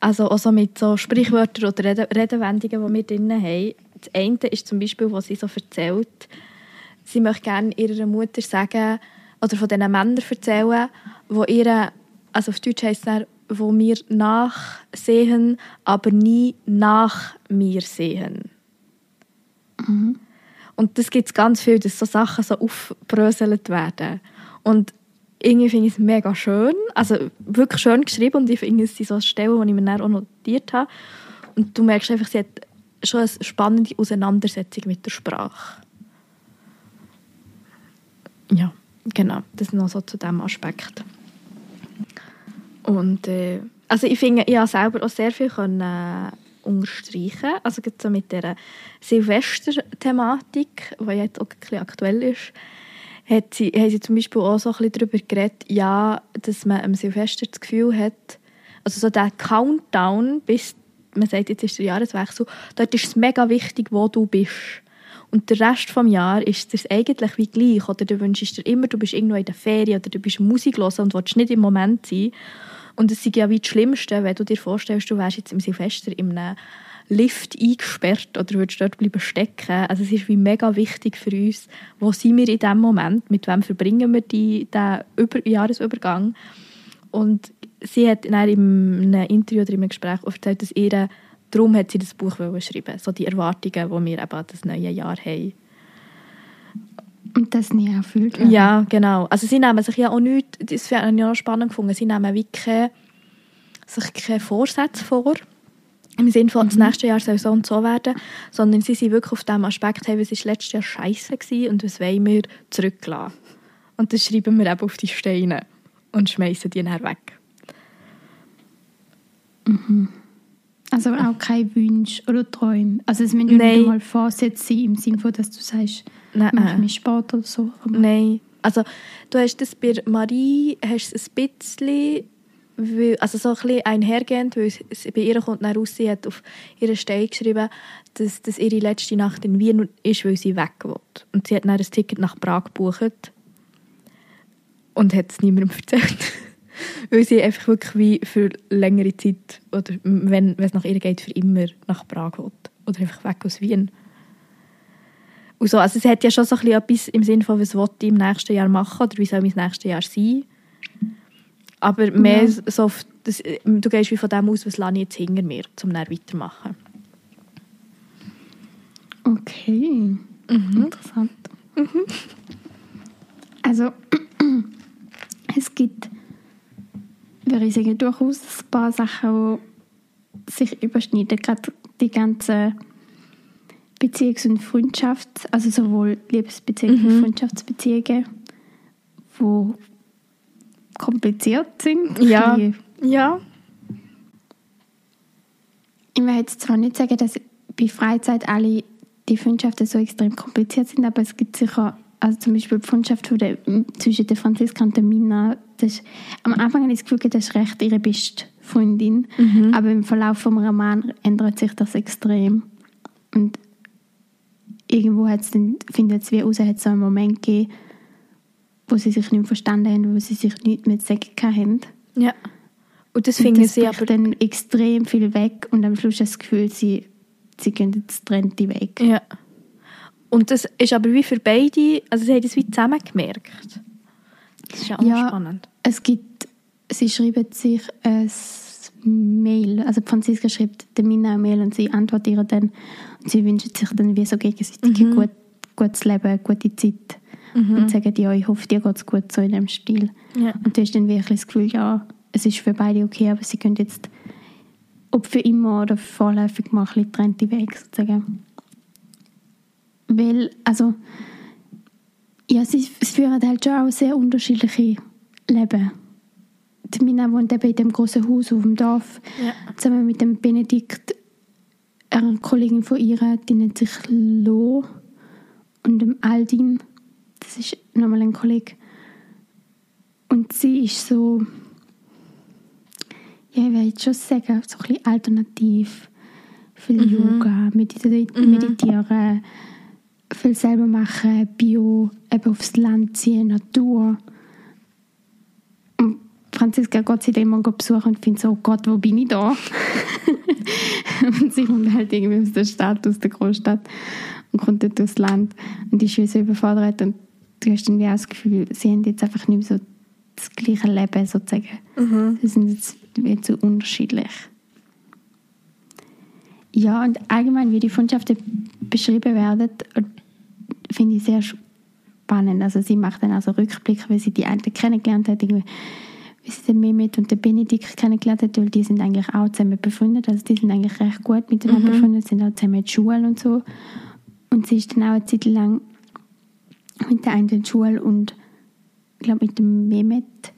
Also auch so mit so Sprichwörtern oder Rede Redewendungen, die wir drin haben. Das eine ist zum Beispiel, was sie so erzählt, sie möchte gerne ihrer Mutter sagen oder von diesen Männern erzählen, wo ihre, also auf Deutsch heisst es wo mir nachsehen, aber nie nach mir sehen. Und das gibt es ganz viel, dass so Sachen so aufbröselt werden. Und irgendwie finde ich es mega schön, also wirklich schön geschrieben und ich finde, es sind so Stellen, die ich mir dann auch notiert habe. Und du merkst einfach, sie hat schon eine spannende Auseinandersetzung mit der Sprache. Ja, genau, das noch so zu diesem Aspekt. Und äh, also ich finde, ich habe selber auch sehr viel können, äh, unterstreichen. Also gerade so mit dieser Silvester-Thematik, die jetzt auch ein bisschen aktuell ist, hat sie, haben sie zum Beispiel auch so ein bisschen darüber geredet, ja, dass man am Silvester das Gefühl hat, also so der Countdown, bis man sagt, jetzt ist der Jahreswechsel, dort ist es mega wichtig, wo du bist. Und der Rest des Jahres ist es eigentlich wie gleich. Oder du wünschst dir immer, du bist irgendwo in der Ferien oder du bist Musik hören und willst nicht im Moment sein. Und es ist ja wie das Schlimmste, wenn du dir vorstellst, du wärst jetzt im Silvester in einem Lift eingesperrt oder würdest dort bleiben stecken. Also es ist wie mega wichtig für uns, wo sind wir in diesem Moment, mit wem verbringen wir die, den Über Jahresübergang. Und sie hat in einem Interview oder in einem Gespräch erzählt, dass ihre, darum hat sie das Buch schreiben so die Erwartungen, die wir eben an das neue Jahr haben. Und das nie erfüllt werden. Ja, genau. Also sie nehmen sich ja auch nichts, das habe ich auch spannend gefunden, sie nehmen wirklich sich keine Vorsätze vor, im Sinne von, das nächste Jahr soll so und so werden, sondern sie sind wirklich auf dem Aspekt, hey, was war letztes Jahr scheiße gewesen und was wollen wir zurücklassen. Und das schreiben wir eben auf die Steine und schmeißen die dann weg. Also auch kein Wunsch oder Träume. Also es müssen Nein. nicht mal Vorsätze sein, im Sinne von, dass du sagst, Nein, mach mehr Sport oder so. Aber Nein. Also, du hast das bei Marie hast es ein bisschen, weil, also so ein bisschen einhergehend, weil es bei ihr kommt dann raus, sie hat auf ihre Stein geschrieben, dass das ihre letzte Nacht in Wien ist, weil sie weg will. Und sie hat dann ein Ticket nach Prag gebucht und hat es niemandem erzählt. Weil sie einfach wirklich wie für längere Zeit, oder wenn, wenn es nach ihr geht, für immer nach Prag will. Oder einfach weg aus Wien. Und so, also es hat ja schon so ein bisschen etwas im Sinne von, was will ich im nächsten Jahr machen oder wie soll mein nächstes Jahr sein. Aber mehr Ja. so das, du gehst wie von dem aus, was lasse ich jetzt hinter mir, um dann weitermachen. Okay, Mhm. interessant. Also es gibt, würde ich sagen, durchaus ein paar Sachen, die sich überschneiden. Gerade die ganzen Beziehungs- und Freundschafts-, also sowohl Liebesbeziehungen Mhm. wie Freundschaftsbeziehungen, die kompliziert sind. Ja. Ja. Ich will jetzt zwar nicht sagen, dass bei Freizeit alle die Freundschaften so extrem kompliziert sind, aber es gibt sicher, also zum Beispiel die Freundschaft der, zwischen der Franziska und der Mina, das ist, am Anfang habe ich das Gefühl, das ist recht ihre beste Freundin, aber im Verlauf vom Roman ändert sich das extrem. Und irgendwo hat es dann, findet es wie raus, hat es so einen Moment gegeben, wo sie sich nicht verstanden haben, wo sie sich nicht mehr zu sagen haben. ja. Und das das sie aber... dann extrem viel weg und am Schluss hast du das Gefühl, sie, sie gehen jetzt trennte Weg. Ja. Und das ist aber wie für beide, also sie haben das wie zusammen gemerkt. Das ist ja auch Ja. spannend. Es gibt, sie schreiben sich ein Mail, also Franziska schreibt der Mina eine Mail und sie antwortet ihr dann und sie wünschen sich dann wie so gegenseitig ein gut, gutes Leben, eine gute Zeit und sagen, ja, ich hoffe, dir geht es gut, so in dem Stil. Ja. Und du hast dann wirklich das Gefühl, ja, es ist für beide okay, aber sie können jetzt ob für immer oder vorläufig mal ein bisschen getrennte Wege sozusagen. Weil, also, ja, sie, sie führen halt schon auch sehr unterschiedliche Leben. Die Mina wohnt eben in dem großen Haus auf dem Dorf, Ja. zusammen mit dem Benedikt, einer Kollegin von ihr, die nennt sich Lo, und dem Aldin, das ist nochmal ein Kollege. Und sie ist so, ja, ich will jetzt schon sagen, so ein bisschen alternativ. Viel Yoga, mediti meditieren, viel selber machen, Bio, eben aufs Land ziehen, Natur. Franziska geht sie dann immer besuchen und findet so, oh Gott, wo bin ich da? und sie kommt halt irgendwie aus der Stadt, aus der Großstadt und kommt dort aufs Land und ist wie so überfordert und du hast dann wie auch das Gefühl, sie haben jetzt einfach nicht mehr so das gleiche Leben sozusagen. Sie sind jetzt wie zu unterschiedlich. Ja, und allgemein, wie die Freundschaften beschrieben werden, finde ich sehr spannend. Also sie macht dann also Rückblick, wie sie die einen kennengelernt hat, irgendwie, wie sie den Mehmet und den Benedikt kennengelernt hat, weil die sind eigentlich auch zusammen befreundet. Also die sind eigentlich recht gut miteinander befreundet, sind auch zusammen in der Schule und so. Und sie ist dann auch eine Zeit lang mit der einen in der Schule und ich glaube mit dem Mehmet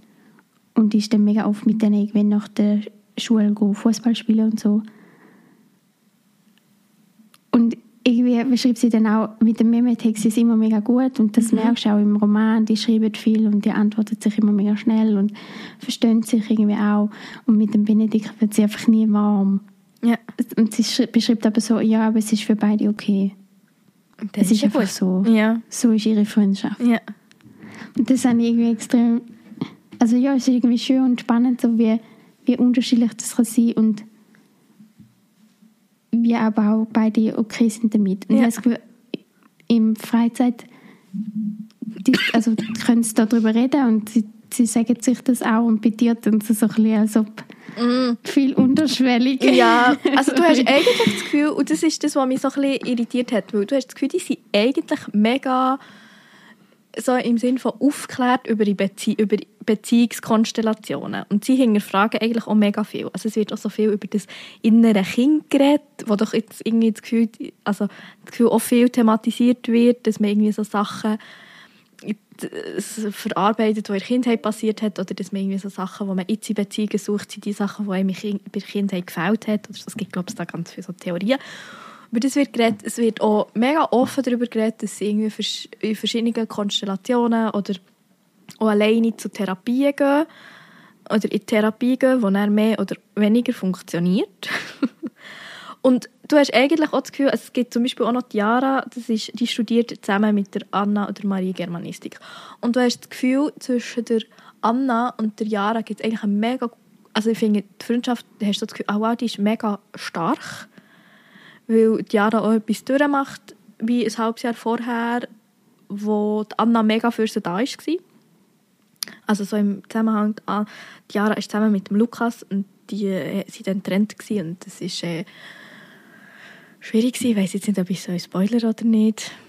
und ist dann mega oft mit denen irgendwie nach der Schule Fußball spielen und so. Und irgendwie beschreibt sie dann auch, mit dem sie es immer mega gut und das merkst du auch im Roman, die schreiben viel und die antwortet sich immer mega schnell und verstehen sich irgendwie auch. Und mit dem Benedikt wird sie einfach nie warm. Ja. Und sie beschreibt aber so, ja, aber es ist für beide okay. Das es ist ja einfach gut. so. Ja. So ist ihre Freundschaft. Ja. Und das ich irgendwie extrem, also ja, es ist irgendwie schön und spannend, so wie, wie unterschiedlich das kann sein und wie aber auch beide okay sind damit. Und Ja. ich habe im Freizeit, die, also können sie darüber reden und sie, sie sagen sich das auch und bei dir tun sie so ein bisschen, als ob Mm. viel unterschwellig. Ja, also du hast eigentlich das Gefühl, und das ist das, was mich so ein bisschen irritiert hat, weil du hast das Gefühl, die sind eigentlich mega so im Sinn von aufgeklärt über, die Bezie über Beziehungskonstellationen. Und sie hinterfragen eigentlich auch mega viel. Also es wird auch so viel über das innere Kind geredet, wo doch jetzt irgendwie das Gefühl, also das Gefühl auch viel thematisiert wird, dass man irgendwie so Sachen verarbeitet, die in der Kindheit passiert hat, oder dass man irgendwie so Sachen, die man in Beziehungen sucht, sind die Sachen, die einem bei der Kindheit gefällt hat. Oder es gibt, glaube ich, da ganz viele so Theorien. Über das wird geredet. Es wird auch mega offen darüber geredet, dass sie irgendwie in verschiedenen Konstellationen oder auch alleine zu Therapien gehen oder in Therapie gehen, die mehr oder weniger funktioniert. Und du hast eigentlich auch das Gefühl, es gibt zum Beispiel auch noch die Jara, das ist, die studiert zusammen mit der Anna oder Marie Germanistik. Und du hast das Gefühl, zwischen der Anna und der Jara gibt es eigentlich eine mega, also ich finde, die Freundschaft, hast du das Gefühl, oh wow, die ist mega stark, weil die Jara auch etwas durchmacht, wie ein halbes Jahr vorher, wo die Anna mega für sie da war. Also so im Zusammenhang, ah, die Jara ist zusammen mit dem Lukas und die äh, sind dann getrennt und das ist äh, schwierig gewesen. Ich weiss jetzt nicht, ob ich so ein Spoiler oder nicht.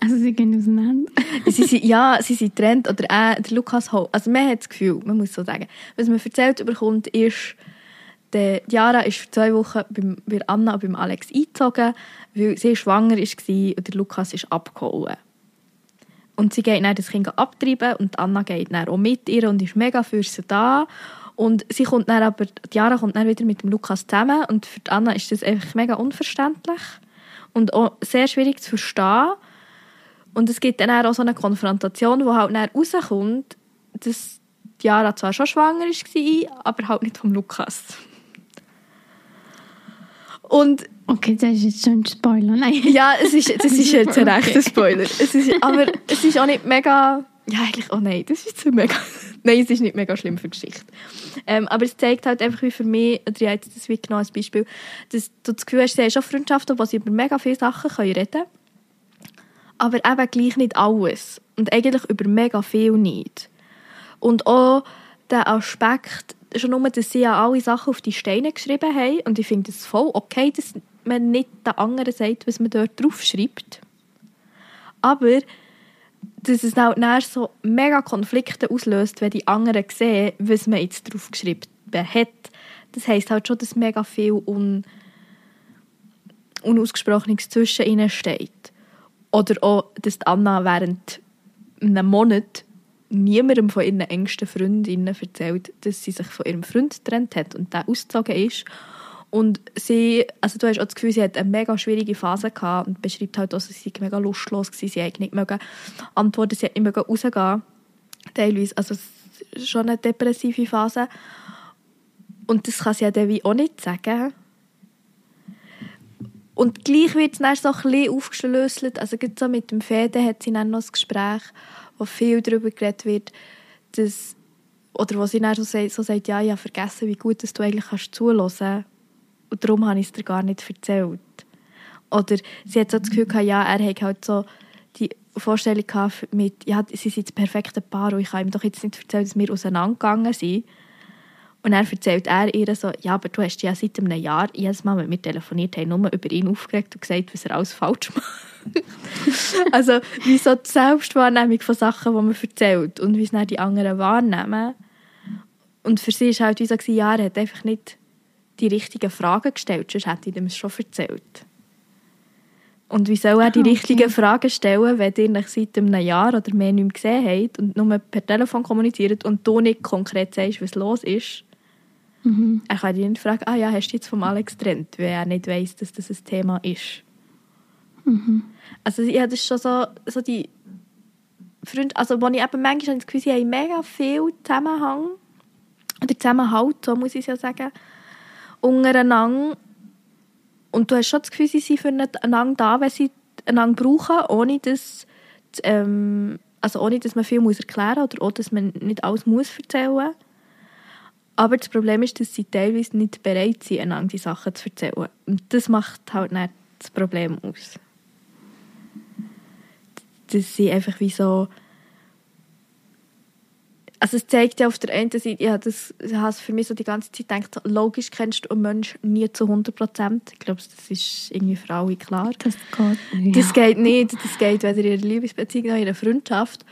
Also sie gehen auseinander. sie sind, ja, sie sind getrennt oder äh, der Lukas Ho Also man hat das Gefühl, man muss so sagen, was man erzählt bekommt, ist, der Jara ist für zwei Wochen beim, bei Anna und beim Alex eingezogen, weil sie schwanger war und der Lukas ist abgehauen. Und sie geht dann das Kind abtreiben und Anna geht dann auch mit ihr und ist mega für sie da. Und sie kommt dann aber, die Jara kommt dann wieder mit dem Lukas zusammen und für die Anna ist das einfach mega unverständlich und auch sehr schwierig zu verstehen. Und es gibt dann auch so eine Konfrontation, wo halt dann rauskommt, dass die Jara zwar schon schwanger war, aber halt nicht vom Lukas. Und Okay, das ist jetzt schon ein Spoiler. Nein. ja, es ist, das ist jetzt ein rechter Spoiler. Es ist, aber es ist auch nicht mega... Ja, eigentlich, oh nein, das ist zu mega... Nein, es ist nicht mega schlimm für die Geschichte. Ähm, aber es zeigt halt einfach wie für mich, oder ich jetzt das wie genommen als Beispiel, dass du das Gefühl hast, sie haben schon Freundschaften, wo sie über mega viele Sachen können reden können, aber eben gleich nicht alles. Und eigentlich über mega viel nicht. Und auch der Aspekt, schon nur, dass sie ja alle Sachen auf die Steine geschrieben haben, und ich finde es voll okay, dass man nicht den anderen sagt, was man dort drauf schreibt. Aber dass es auch dann so mega Konflikte auslöst, wenn die anderen sehen, was man jetzt drauf geschrieben hat. Das heisst halt schon, dass mega viel un Unausgesprochenes zwischen ihnen steht. Oder auch, dass Anna während einem Monat niemandem von ihren engsten Freundinnen erzählt, dass sie sich von ihrem Freund getrennt hat und der ausgezogen ist. Und sie, also du hast auch das Gefühl, sie hat eine mega schwierige Phase gehabt und beschreibt halt auch, dass sie mega lustlos war. Sie hat nicht mögen antworten, sie hat nicht mögen rausgehen. Teilweise, also schon eine depressive Phase. Und das kann sie ja dann auch nicht sagen. Und gleich wird es dann so ein bisschen aufgeschlüsselt. Also so mit dem Fäden hat sie dann noch ein Gespräch, wo viel darüber geredet wird, dass, oder wo sie dann so sagt, so sagt ja, ich habe vergessen, wie gut dass du eigentlich kannst zuhören und darum habe ich es dir gar nicht erzählt. Oder sie hat so das Gefühl gehabt, ja, er hat halt so die Vorstellung gehabt mit, ja, sie sind das perfekte Paar und ich habe ihm doch jetzt nicht erzählt, dass wir auseinandergegangen sind. Und dann erzählt er ihr so, ja, aber du hast ja seit einem Jahr jedes Mal, wenn wir telefoniert haben, nur über ihn aufgeregt und gesagt, was er alles falsch macht. also wie so die Selbstwahrnehmung von Sachen, die man erzählt und wie es dann die anderen wahrnehmen. Und für sie war halt wie so, ja, er hat einfach nicht die richtigen Fragen gestellt, sonst hätte ich ihm es schon erzählt. Und wie soll er die Ah, okay. richtigen Fragen stellen, wenn ihr euch seit einem Jahr oder mehr nicht mehr gesehen habt und nur per Telefon kommuniziert und du nicht konkret sagst, was los ist? Mhm. Er kann dich nicht fragen, ah ja, hast du jetzt vom Alex getrennt, weil er nicht weiss, dass das ein Thema ist. Mhm. Also ja, das ist schon so, so die Freunde, also wo ich eben manchmal habe ich das Gefühl, sie haben mega viel Zusammenhang oder Zusammenhalt, so muss ich es ja sagen, untereinander. Und du hast schon das Gefühl, sie sind füreinander da, wenn sie einander brauchen, ohne dass, ähm, also ohne dass man viel muss erklären muss oder auch, dass man nicht alles muss erzählen muss. Aber das Problem ist, dass sie teilweise nicht bereit sind, einander die Sachen zu erzählen. Und das macht halt nicht das Problem aus. Dass sie einfach wie so also es zeigt ja auf der einen Seite, ja, das habe für mich so die ganze Zeit gedacht, logisch kennst du einen Menschen nie zu 100 Prozent. Ich glaube, das ist irgendwie für alle klar. Das geht Das geht nicht. Das geht weder in einer Liebesbeziehung noch in einer Freundschaft.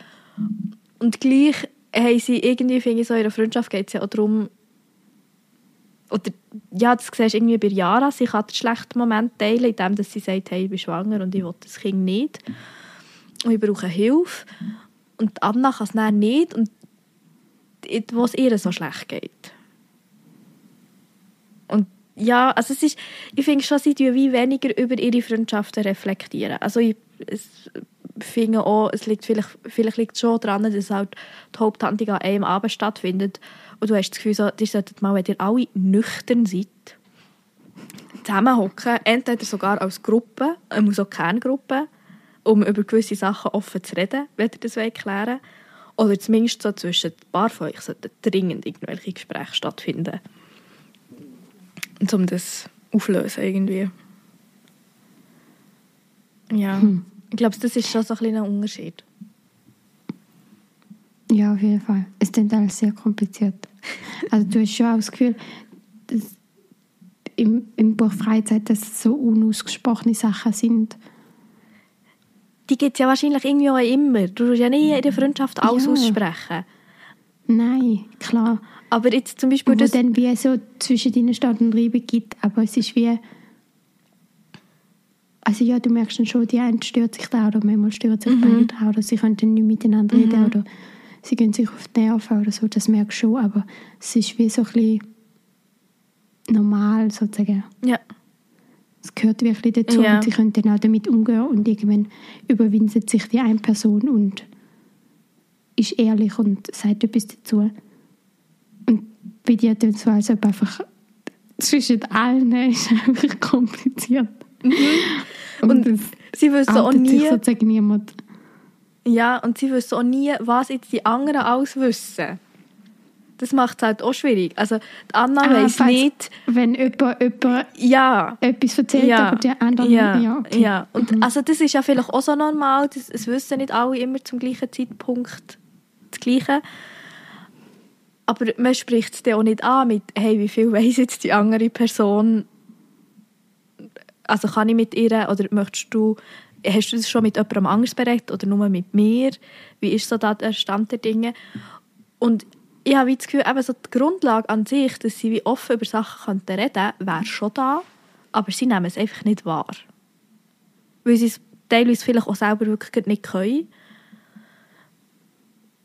Und gleich haben sie irgendwie, finde ich, so in einer Freundschaft geht es ja auch darum, oder ja, das siehst du irgendwie bei Jara, sie kann den schlechten Moment teilen, indem sie sagt, hey, ich bin schwanger und ich will das Kind nicht. Und ich brauche Hilfe. Und Anna kann es nicht. Und wo es ihr so schlecht geht. Und ja, also es ist, ich finde schon, sie tun wie weniger über ihre Freundschaften reflektieren. Also ich es, finde auch, es liegt vielleicht, vielleicht liegt es schon daran, dass halt die Haupthandlung an einem Abend stattfindet und du hast das Gefühl, so, ihr solltet mal, wenn ihr alle nüchtern seid, zusammenhocken, entweder sogar als Gruppe, also auch Kerngruppe, um über gewisse Sachen offen zu reden, wenn ihr das klären wollt. Oder zumindest so zwischen ein paar von euch sollten dringend irgendwelche Gespräche stattfinden. Und um das aufzulösen irgendwie. Ja, hm. ich glaube, das ist schon so ein kleiner Unterschied. Ja, auf jeden Fall. Es ist alles sehr kompliziert. Also du hast schon auch das Gefühl, dass im, im Buch Freizeit, dass es so unausgesprochene Sachen sind die gibt es ja wahrscheinlich irgendwie auch immer. Du musst ja nie in der Freundschaft alles ja. aussprechen. Nein, klar. Aber jetzt zum Beispiel... Wo das dann wie so zwischen deinen Stadt und Reibung gibt, aber es ist wie... Also ja, du merkst dann schon, die eine stört sich da oder manchmal stört sich mhm. beide da oder sie können dann nicht miteinander mhm. reden oder sie gehen sich auf die Nerven oder so, das merkst du schon, aber es ist wie so ein bisschen normal sozusagen. Ja es gehört wirklich dazu ja. und sie können dann auch damit umgehen und irgendwann überwindet sich die eine Person und ist ehrlich und sagt etwas dazu. Und bei dir dann so, als ob einfach zwischen allen ist einfach kompliziert. Mhm. Und, und sie wissen auch nie... Sich sozusagen niemand. Ja, und sie wissen auch nie, was jetzt die anderen alles wissen. Das macht es halt auch schwierig. Also die Anna ah, weiß nicht... Wenn jemand, jemand ja. etwas erzählt, ja. aber der andere ja. Ja, okay. ja. Und mhm. also das ist ja vielleicht auch so normal. Das, es wissen nicht alle immer zum gleichen Zeitpunkt das Gleiche. Aber man spricht es dann auch nicht an mit «Hey, wie viel weiß jetzt die andere Person?» Also kann ich mit ihr oder möchtest du hast du das schon mit jemandem anders berät oder nur mit mir? Wie ist so da der Stand der Dinge? Und ich habe das Gefühl, eben so die Grundlage an sich, dass sie wie offen über Sachen reden könnten, wäre schon da, aber sie nehmen es einfach nicht wahr. Weil sie es teilweise vielleicht auch selber wirklich nicht können.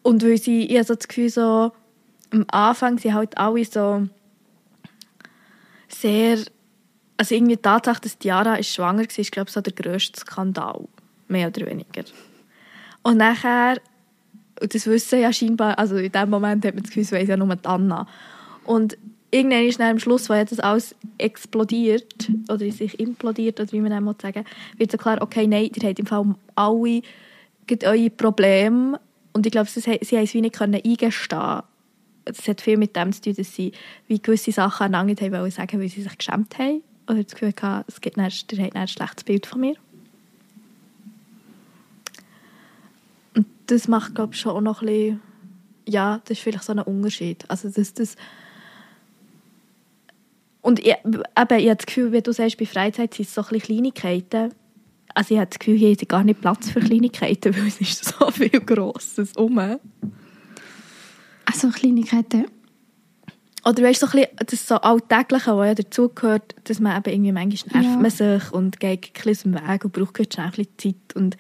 Und weil sie, ich habe so das Gefühl, so, am Anfang sind halt alle so sehr, also irgendwie die Tatsache, dass Diara schwanger war, ist glaube ich so der grösste Skandal, mehr oder weniger. Und nachher und das wissen ja scheinbar, also in dem Moment hat man das Gefühl, es ja nur die Anna. Und irgendwann ist am Schluss, wo das alles explodiert oder sich implodiert, oder wie man das sagen wird so klar, okay, nein, ihr habt im Fall alle eure Probleme und ich glaube, sie haben es wie nicht können eingestehen Das hat viel mit dem zu tun, dass sie wie gewisse Sachen aneinander haben wollen sagen, weil sie sich geschämt haben oder das Gefühl hatten, es gibt dann, ihr habt ein schlechtes Bild von mir. das macht, glaube ich, schon auch noch ein bisschen, ja, das ist vielleicht so ein Unterschied. Also, dass das und ich, eben, ich habe das Gefühl, wie du sagst, bei Freizeit sind es so ein bisschen Kleinigkeiten. Also ich habe das Gefühl, hier ist gar nicht Platz für Kleinigkeiten, weil es ist so viel Grosses um. Also Kleinigkeiten? Oder weißt du, so ein bisschen das so Alltägliche, was ja dazugehört, dass man eben irgendwie manchmal nervt ja. man sich und geht ein bisschen aus dem Weg und braucht schnell ein bisschen Zeit. Und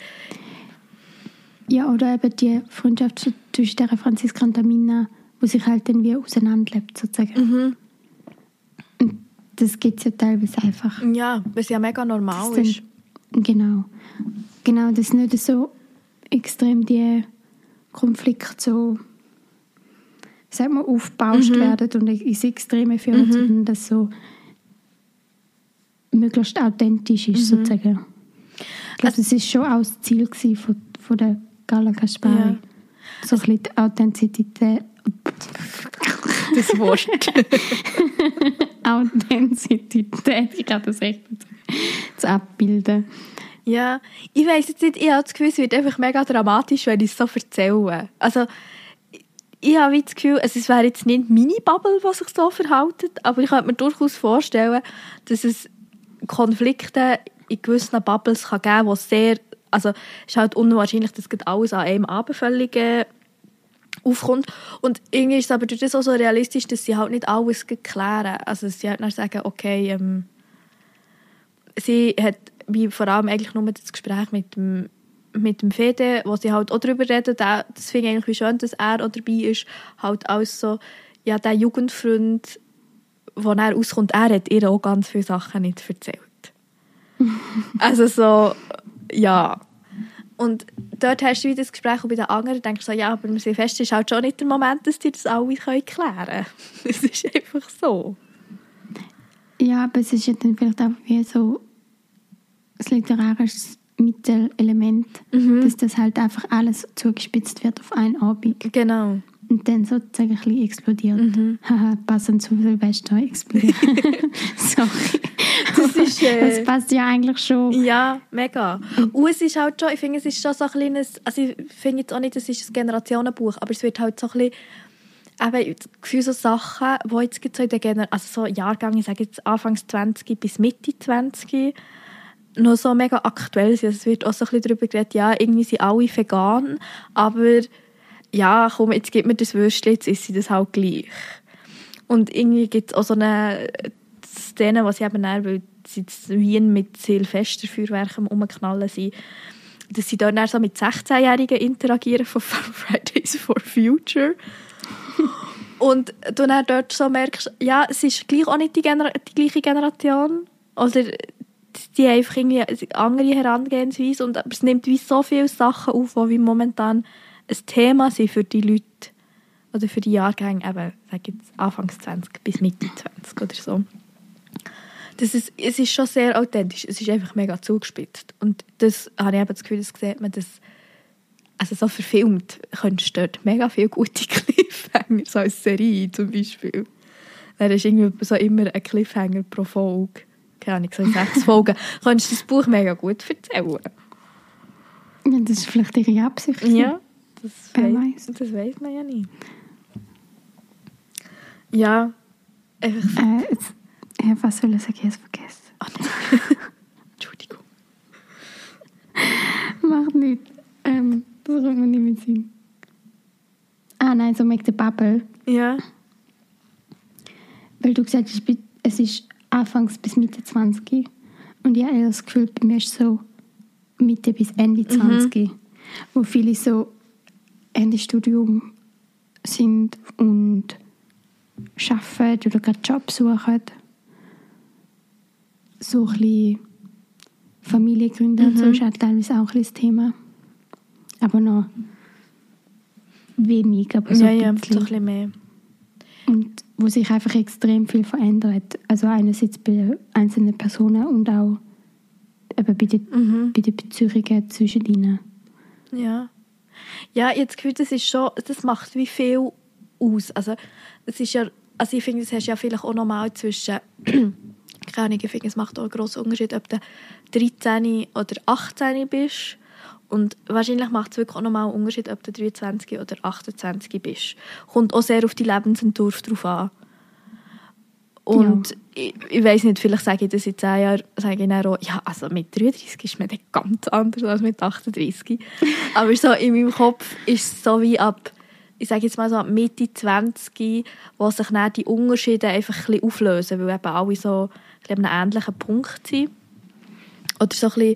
ja, oder eben die Freundschaft zwischen der Franziska und der Mina, wo sich halt dann wie auseinanderlebt, sozusagen. Mhm. Und das geht es ja teilweise einfach. Ja, was ja mega normal dann, ist. Genau. Genau, dass nicht so extrem die Konflikte so sag mal, aufgebauscht mhm. werden und ins Extreme führen, mhm. sondern dass so möglichst authentisch ist, mhm. sozusagen. Ich glaube, also, das war schon auch das Ziel von, von der Gala Kaspari. Ja. So ein bisschen Authentizität. Das Wort. Authentizität, ich kann das echt zu abbilden. Ja, ich weiß jetzt nicht, ich habe das Gefühl, es wird einfach mega dramatisch, wenn ich es so erzähle. Also, ich habe das Gefühl, also es wäre jetzt nicht meine Bubble, die sich so verhält, aber ich könnte mir durchaus vorstellen, dass es Konflikte in gewissen Bubbles kann geben kann, die sehr, also es ist halt unwahrscheinlich, dass alles an einem Abend völlig äh, aufkommt. Und irgendwie ist es aber durch das auch so realistisch, dass sie halt nicht alles klären. Also sie halt dann sagen, okay, ähm, sie hat wie vor allem eigentlich nur das Gespräch mit dem mit dem Fede, wo sie halt auch darüber reden, das finde ich eigentlich wie schön, dass er auch dabei ist, halt als so, ja, der Jugendfreund, wo er auskommt, er hat ihr auch ganz viele Sachen nicht erzählt. also so, ja. Und dort hast du wieder das Gespräch und bei den anderen denkst du so, ja, aber wir sind fest, ist halt schon nicht der Moment, dass die das alle klären können. Es ist einfach so. Ja, aber es ist ja dann vielleicht auch wie so das literarische Mittelelement, mhm. dass das halt einfach alles zugespitzt wird auf einen Abend. Genau. Und dann sozusagen ein bisschen explodiert. Mhm. Haha, passend zu Silvester explodiert. Sorry. Das, ist, äh, das passt ja eigentlich schon. Ja, mega. Und es ist halt schon, ich finde, es ist schon so ein kleines, also ich finde jetzt auch nicht, es ist ein Generationenbuch, aber es wird halt so ein bisschen eben Gefühl so Sachen, die jetzt so in der Generation, also so Jahrgänge, ich sage jetzt Anfangs 20 bis Mitte 20, noch so mega aktuell sind. Also es wird auch so ein bisschen darüber geredet, ja, irgendwie sind alle vegan, aber ja, komm, jetzt gibt mir das Würstchen, jetzt ist sie das halt gleich. Und irgendwie gibt es auch so eine Szene, wo sie eben dann, weil sie in Wien mit Silvesterfeuerwerken umknallen sind, dass sie dann so mit 16-Jährigen interagieren von Fridays for Future. Und du dann dort so merkst, ja, es ist gleich auch nicht die, Gener die gleiche Generation. Oder die haben einfach irgendwie andere Herangehensweise. Und, aber es nimmt wie so viele Sachen auf, die momentan ein Thema sind für die Leute oder für die Jahrgänge, eben, sag jetzt Anfangs 20 bis Mitte 20 oder so. Das ist, es ist schon sehr authentisch, es ist einfach mega zugespitzt. Und das habe ich eben das Gefühl, das sieht man, dass also so verfilmt könntest du dort mega viele gute Cliffhanger, so als Serie zum Beispiel. Da ist irgendwie so immer ein Cliffhanger pro Folge keine Ahnung, so in sechs Folgen, kannst du das Buch mega gut erzählen. Ja, das ist vielleicht ihre Absicht. Ja, das, Wer weiß. das weiß man ja nicht. Ja, einfach... Äh, jetzt, ja, was soll ich sagen? Ich habe es vergessen. Oh, Entschuldigung. Macht nicht. Ähm, das kommt mir nicht mehr Sinn. Ah nein, so mit der Bubble. Ja. Weil du gesagt hast, es ist Anfangs bis Mitte 20. Und ich habe das Gefühl, bei mir ist so Mitte bis Ende 20, mhm. wo viele so Ende Studium sind und arbeiten oder gerade Job suchen. So ein bisschen Familie gründen mhm. so ist halt teilweise auch ein bisschen das Thema. Aber noch wenig, aber so ja, ein bisschen. Ja, so ein bisschen mehr. Wo sich einfach extrem viel verändert. Also einerseits bei einzelnen Personen und auch eben bei den, mhm. bei den Beziehungen zwischen ihnen. Ja. Ja, jetzt Gefühl, das ist schon, das macht wie viel aus. Also, es ist ja, also ich finde, es hast ja vielleicht auch normal zwischen, keine Ahnung, ich finde, es macht auch einen grossen Unterschied, ob du 13 oder 18 bist und wahrscheinlich macht es wirklich auch nochmal einen Unterschied, ob du 23 oder 28 bist. Kommt auch sehr auf die Lebensentwurf drauf an. Und ja. ich, ich weiß nicht, vielleicht sage ich das in 10 Jahren, sage ich dann auch, ja, also mit 33 ist man dann ganz anders als mit 38. Aber so in meinem Kopf ist es so wie ab, ich sage jetzt mal so ab Mitte 20, wo sich dann die Unterschiede einfach ein bisschen auflösen, weil eben alle so an einem ähnlichen Punkt sind. Oder so ein bisschen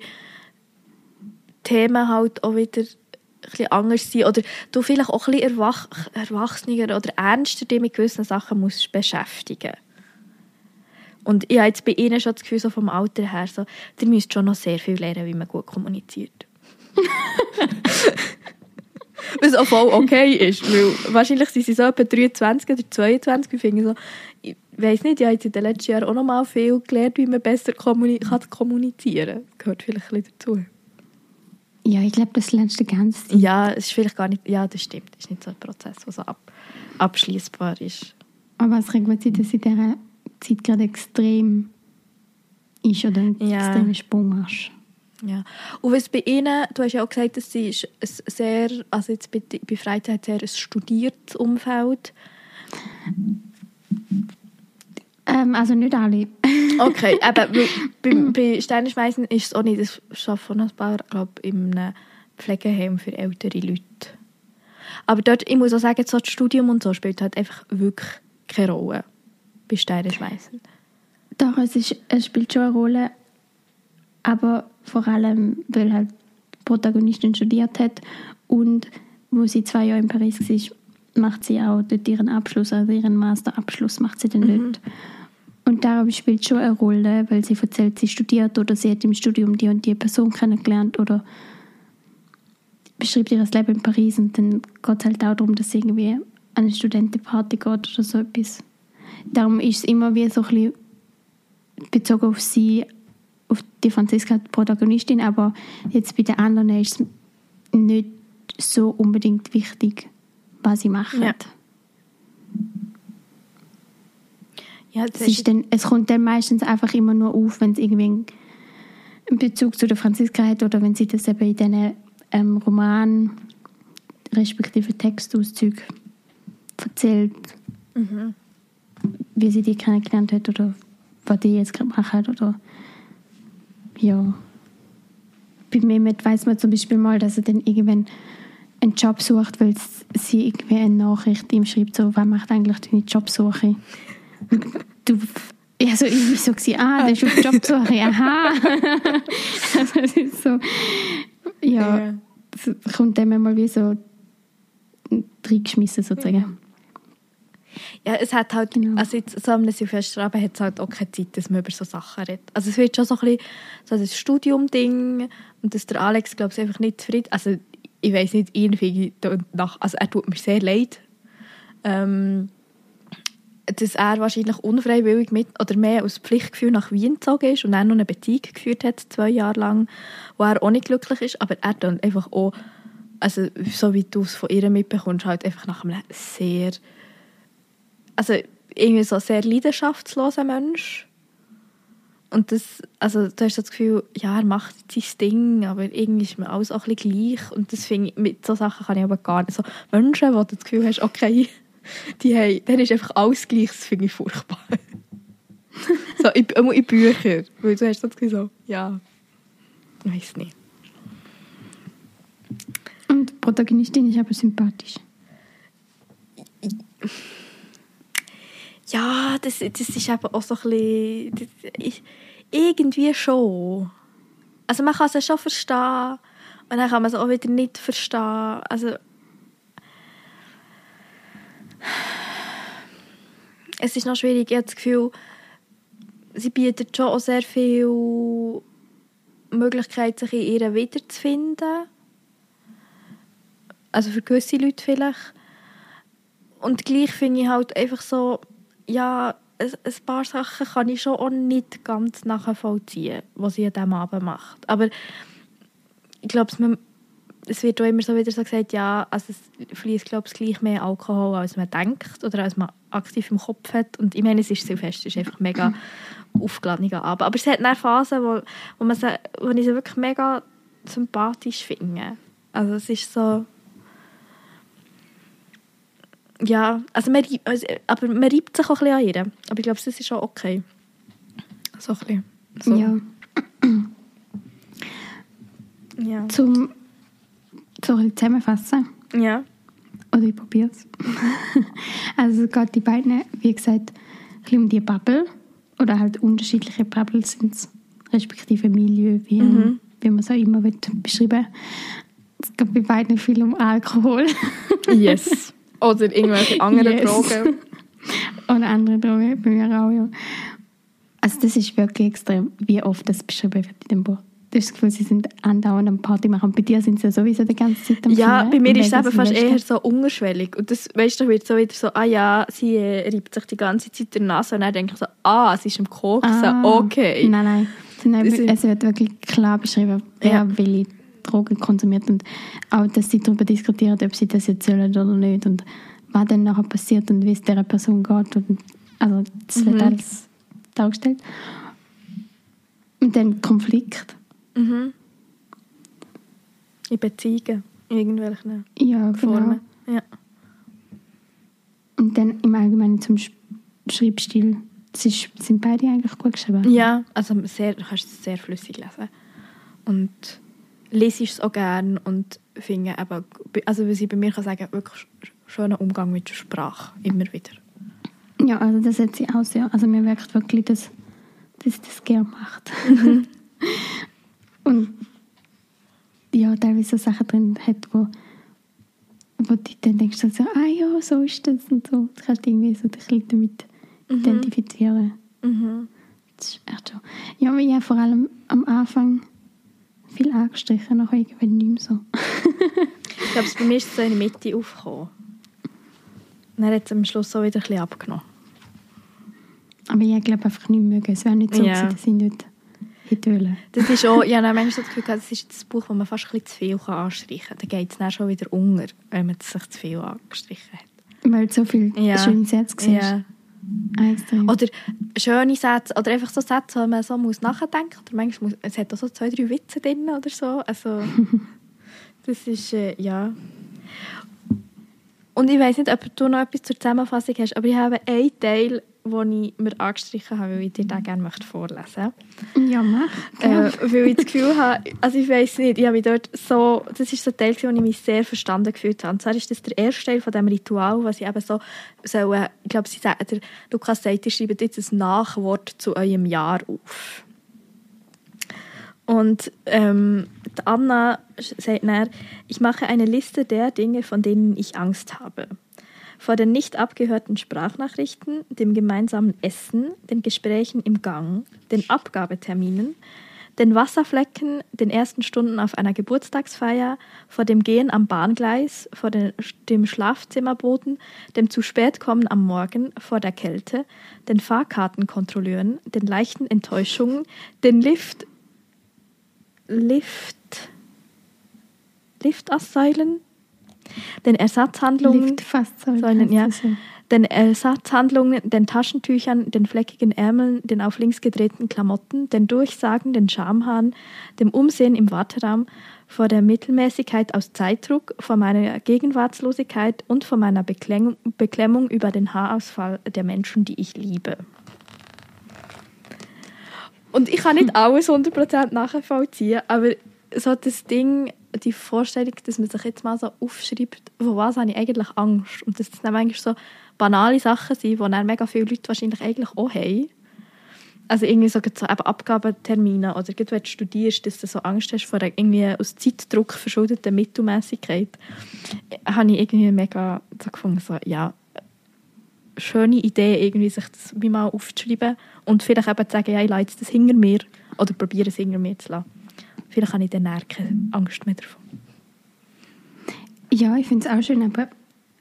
Themen halt auch wieder ein anders sein oder du vielleicht auch ein bisschen erwach erwachsener oder ernster dich mit gewissen Sachen musst beschäftigen und ich habe jetzt bei ihnen schon das Gefühl, so vom Alter her, so, ihr müsst schon noch sehr viel lernen, wie man gut kommuniziert. Was auch voll okay ist, weil wahrscheinlich sind sie so etwa 23 oder 22 und finde so, ich weiß nicht, ich habe jetzt in den letzten Jahren auch noch mal viel gelernt, wie man besser kommuni kann kommunizieren kann. Gehört vielleicht ein bisschen dazu. Ja, ich glaube, das lernst du ganz. Ja, es ist vielleicht gar nicht, ja, das stimmt. Es ist nicht so ein Prozess, der so ab, abschließbar ist. Aber es kann gut sein, dass in dieser Zeit gerade extrem ist oder einen ja. extremen Sprung hast. Ja. Und was bei Ihnen, du hast ja auch gesagt, dass sie ist ein sehr, also jetzt bei, bei Freizeit sehr ein studiertes Umfeld. Ähm, also nicht alle. Okay, aber bei, bei Steinerschmeißen ist es auch nicht, das schafft von ein paar, glaube ich, in einem Pflegeheim für ältere Leute. Aber dort, ich muss auch sagen, so das Studium und so spielt halt einfach wirklich keine Rolle bei Steinerschmeißen. Doch, es, ist, es spielt schon eine Rolle, aber vor allem, weil halt die Protagonistin studiert hat und wo sie zwei Jahre in Paris war, macht sie auch dort ihren Abschluss, also ihren Masterabschluss macht sie dann Mhm. dort. Und darum spielt schon eine Rolle, weil sie erzählt, sie studiert oder sie hat im Studium die und die Person kennengelernt oder beschreibt ihr Leben in Paris und dann geht es halt auch darum, dass sie irgendwie an eine Studentenparty geht oder so etwas. Darum ist es immer wie so ein bisschen bezogen auf sie, auf die Franziska, die Protagonistin, aber jetzt bei den anderen ist es nicht so unbedingt wichtig, was sie machen. Ja. Ja, Es, ist dann, es kommt dann meistens einfach immer nur auf, wenn es irgendwie einen Bezug zu der Franziska hat oder wenn sie das eben in diesen ähm, Roman respektive Textauszügen erzählt, wie sie die kennengelernt hat oder was die jetzt gerade machen oder ja. Bei Mehmet weiß man zum Beispiel mal, dass er dann irgendwann einen Job sucht, weil sie irgendwie eine Nachricht ihm schreibt, so, was macht eigentlich deine Jobsuche? du, also ich war so, gewesen, ah, der ist auf Jobsuche, aha. also es ist so, ja, Ja. es kommt dem mal wie so reingeschmissen sozusagen. Ja, es hat halt, Genau. also jetzt so am Silvesterabend hat es halt auch keine Zeit, dass man über so Sachen redet. Also es wird schon so ein bisschen so das Studium-Ding und dass der Alex, glaube ich, einfach nicht zufrieden, also ich weiß nicht, irgendwie nach, also er tut mir sehr leid, ähm, dass er wahrscheinlich unfreiwillig mit, oder mehr aus Pflichtgefühl nach Wien gezogen ist und er noch eine Beziehung geführt hat, zwei Jahre lang, wo er auch nicht glücklich ist, aber er dann einfach auch, also so wie du es von ihr mitbekommst, halt einfach nach einem sehr also irgendwie so sehr leidenschaftsloser Mensch. Und das, also du hast das Gefühl, ja, er macht sein Ding, aber irgendwie ist mir alles auch ein bisschen gleich. Und das finde ich, mit so Sachen kann ich aber gar nicht. So Menschen, wo du das Gefühl hast, okay, die haben, dann ist einfach alles gleich, das finde ich furchtbar. so, in, in Büchern, weil du hast so das Gefühl, so, ja, ich weiß nicht. Und die Protagonistin ist aber sympathisch. Ja, das, das ist eben auch so ein bisschen... Das, ich, irgendwie schon. Also man kann es schon verstehen und dann kann man es auch wieder nicht verstehen. Also... Es ist noch schwierig, ich habe das Gefühl, sie bietet schon auch sehr viel Möglichkeit, sich in ihr wiederzufinden. Also für gewisse Leute vielleicht. Und gleich finde ich halt einfach so, ja, ein, paar Sachen kann ich schon auch nicht ganz nachvollziehen, was sie an diesem Abend macht. Aber ich glaube, es wird auch immer so wieder so gesagt, ja, also es fließt, glaube ich, gleich mehr Alkohol, als man denkt oder als man aktiv im Kopf hat. Und ich meine, es ist Silvester, es ist einfach mega aufgeladener Abend. Aber es hat eine Phase, wo, wo, man sie, wo ich sie wirklich mega sympathisch finde. Also es ist so... Ja, also man, also, aber man reibt sich auch ein bisschen an ihr. Aber ich glaube, das ist schon okay. So ein bisschen. So. Ja. Ja. Zum so ein bisschen zusammenfassen. ja. Oder ich probiere es. also es geht die beiden, wie gesagt, ein bisschen um die Bubble. Oder halt unterschiedliche Bubbles sind es. Respektive Milieu, wie, Mhm. wie man es auch immer will, beschreiben Es geht bei beiden viel um Alkohol. Yes. Oder irgendwelche anderen Yes. Drogen. Oder andere Drogen, bei mir auch, ja. Also das ist wirklich extrem, wie oft das beschrieben wird in dem Buch. Du hast das Gefühl, sie sind andauernd am Party machen. Bei dir sind sie ja sowieso die ganze Zeit am Ja, Feiern. bei mir ist es eben fast eher so unterschwellig. Und das, weißt du, wird so wieder so, ah ja, sie äh, reibt sich die ganze Zeit der Nase. Und dann denke ich so, ah, sie ist im Koksen, Ah, okay. Nein, nein. Es wird wirklich klar beschrieben, wer Ja. welche Drogen konsumiert und auch, dass sie darüber diskutieren, ob sie das jetzt sollen oder nicht und was dann nachher passiert und wie es dieser Person geht. Und, also das wird Mhm. alles dargestellt. Und dann Konflikt. Mhm. in Beziehungen, in irgendwelchen Ja, genau. Formen. Ja. Und dann im Allgemeinen zum Sch Schreibstil. Ist, sind beide eigentlich gut geschrieben. ja, also sehr, du kannst es sehr flüssig lesen. Und lese ich es auch gerne und finde eben, also was ich bei mir kann sagen, wirklich sch- schöner Umgang mit der Sprache, immer wieder. Ja, also das hat sie auch sehr. Also mir wirkt wirklich, dass, dass sie das gerne macht. Und ja, teilweise so Sachen drin hat, wo, wo du dann denkst, so, ah ja, so ist das und so. Du kannst irgendwie so dich damit identifizieren. Mhm. Das ist echt so. Ja, aber ja, vor allem am Anfang viel angestrichen, nachher irgendwann nicht mehr so. Ich glaube, bei mir ist es so in der Mitte aufgekommen. Dann hat es am Schluss so wieder ein bisschen abgenommen. Aber ich glaube einfach nicht mögen. Es wäre nicht so, gewesen, dass ich nicht hätte wollen. Das ist auch, ja, dann manchmal so das Gefühl, das ist das Buch, wo man fast ein bisschen zu viel kann anstreichen kann. Dann geht es dann schon wieder unter, wenn man sich zu viel angestrichen hat. Weil du so viele Ja. schöne Sätze siehst. Ja. Ah, extrem. Oder schöne Sätze, oder einfach so Sätze, wo man so muss nachdenken muss. Oder manchmal muss, es hat auch so zwei, drei Witze drin oder so. Also, das ist, äh, ja. Und ich weiß nicht, ob du noch etwas zur Zusammenfassung hast, aber ich habe einen Teil, den ich mir angestrichen habe, weil ich dir den gerne möchte vorlesen ja, mach. äh, weil ich das Gefühl habe, also ich weiß nicht, ich habe mich dort so, das ist so ein Teil, wo ich mich sehr verstanden gefühlt habe. Und zwar ist das der erste Teil von diesem Ritual, was ich eben so, so äh, ich glaube, sie sagen, der Lukas sagt, ihr schreibt jetzt ein Nachwort zu eurem Jahr auf. Und ähm, die Anna sagt dann, ich mache eine Liste der Dinge, von denen ich Angst habe. Vor den nicht abgehörten Sprachnachrichten, dem gemeinsamen Essen, den Gesprächen im Gang, den Abgabeterminen, den Wasserflecken, den ersten Stunden auf einer Geburtstagsfeier, vor dem Gehen am Bahngleis, vor den, dem Schlafzimmerboden, dem zu spät kommen am Morgen, vor der Kälte, den Fahrkartenkontrolleuren, den leichten Enttäuschungen, den Lift, Lift, Liftaussäulen, den Ersatzhandlungen, Lift fast so. Säulen, ja. den Ersatzhandlungen, den Taschentüchern, den fleckigen Ärmeln, den auf links gedrehten Klamotten, den Durchsagen, den Schamhahn, dem Umsehen im Warteraum, vor der Mittelmäßigkeit aus Zeitdruck, vor meiner Gegenwartslosigkeit und vor meiner Beklemmung, Beklemmung über den Haarausfall der Menschen, die ich liebe. Und ich kann nicht alles 100% nachvollziehen, aber so das Ding, die Vorstellung, dass man sich jetzt mal so aufschreibt, von was habe ich eigentlich Angst? Und dass das dann eigentlich so banale Sachen sind, die dann mega viele Leute wahrscheinlich eigentlich auch haben. Also irgendwie so, so eben Abgabentermine oder wenn du studierst, dass du so Angst hast vor irgendwie aus Zeitdruck verschuldeten Mittelmäßigkeit, habe ich irgendwie mega so gefunden, so, ja, schöne Idee, irgendwie sich das mal aufzuschreiben und vielleicht eben zu sagen, ja, ich lasse das hinter mir oder probiere es hinter mir zu lassen. Vielleicht habe ich dann keine Angst mehr davon. Ja, ich finde es auch schön, aber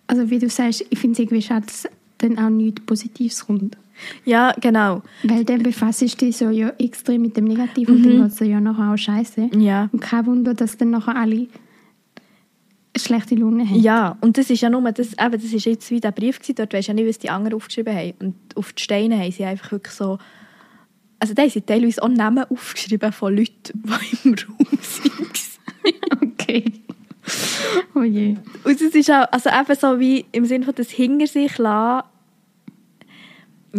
also wie du sagst, ich finde es irgendwie schade, dass dann auch nichts Positives kommt. Ja, genau. Weil dann befasst du dich so ja extrem mit dem Negativ und Mhm. dann geht es ja nachher auch scheiße. Ja. Und kein Wunder, dass dann nachher alle schlechte Laune haben. Ja, und das ist ja nur, das, eben, das ist jetzt wie der Brief gewesen, dort weisst du ja nicht, was die anderen aufgeschrieben haben. Und auf die Steine haben sie einfach wirklich so, also da sie teilweise auch Namen aufgeschrieben von Leuten, die im Raum waren. Okay. oh je. Und es ist auch, also eben so wie im Sinne von das hinter sich lassen,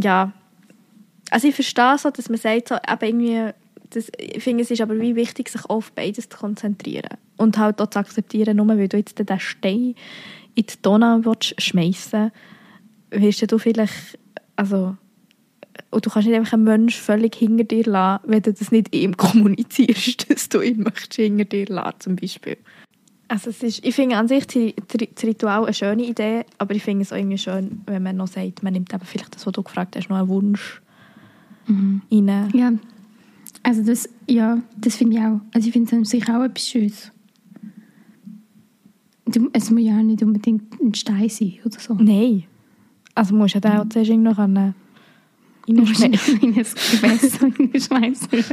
ja, also ich verstehe so, dass man sagt, so, eben irgendwie, das, ich finde, es ist aber wie wichtig, sich auf beides zu konzentrieren. Und halt auch zu akzeptieren, nur weil du jetzt den Stein in die Donau willst schmeissen wirst du vielleicht, also, und du kannst nicht einfach einen Menschen völlig hinter dir lassen, wenn du das nicht ihm kommunizierst, dass du ihn möchtest hinter dir lassen, zum Beispiel. Also es ist, ich finde an sich das Ritual eine schöne Idee, aber ich finde es auch irgendwie schön, wenn man noch sagt, man nimmt eben vielleicht das, was du gefragt hast, noch einen Wunsch rein. Ja, also das, ja, das finde ich auch. Also ich finde es an sich auch etwas Schönes. Du, es muss ja auch nicht unbedingt ein Stein sein oder so. Nein. Also musst du ja auch zuerst irgendwo können Ein Gewässer reinschmeißen.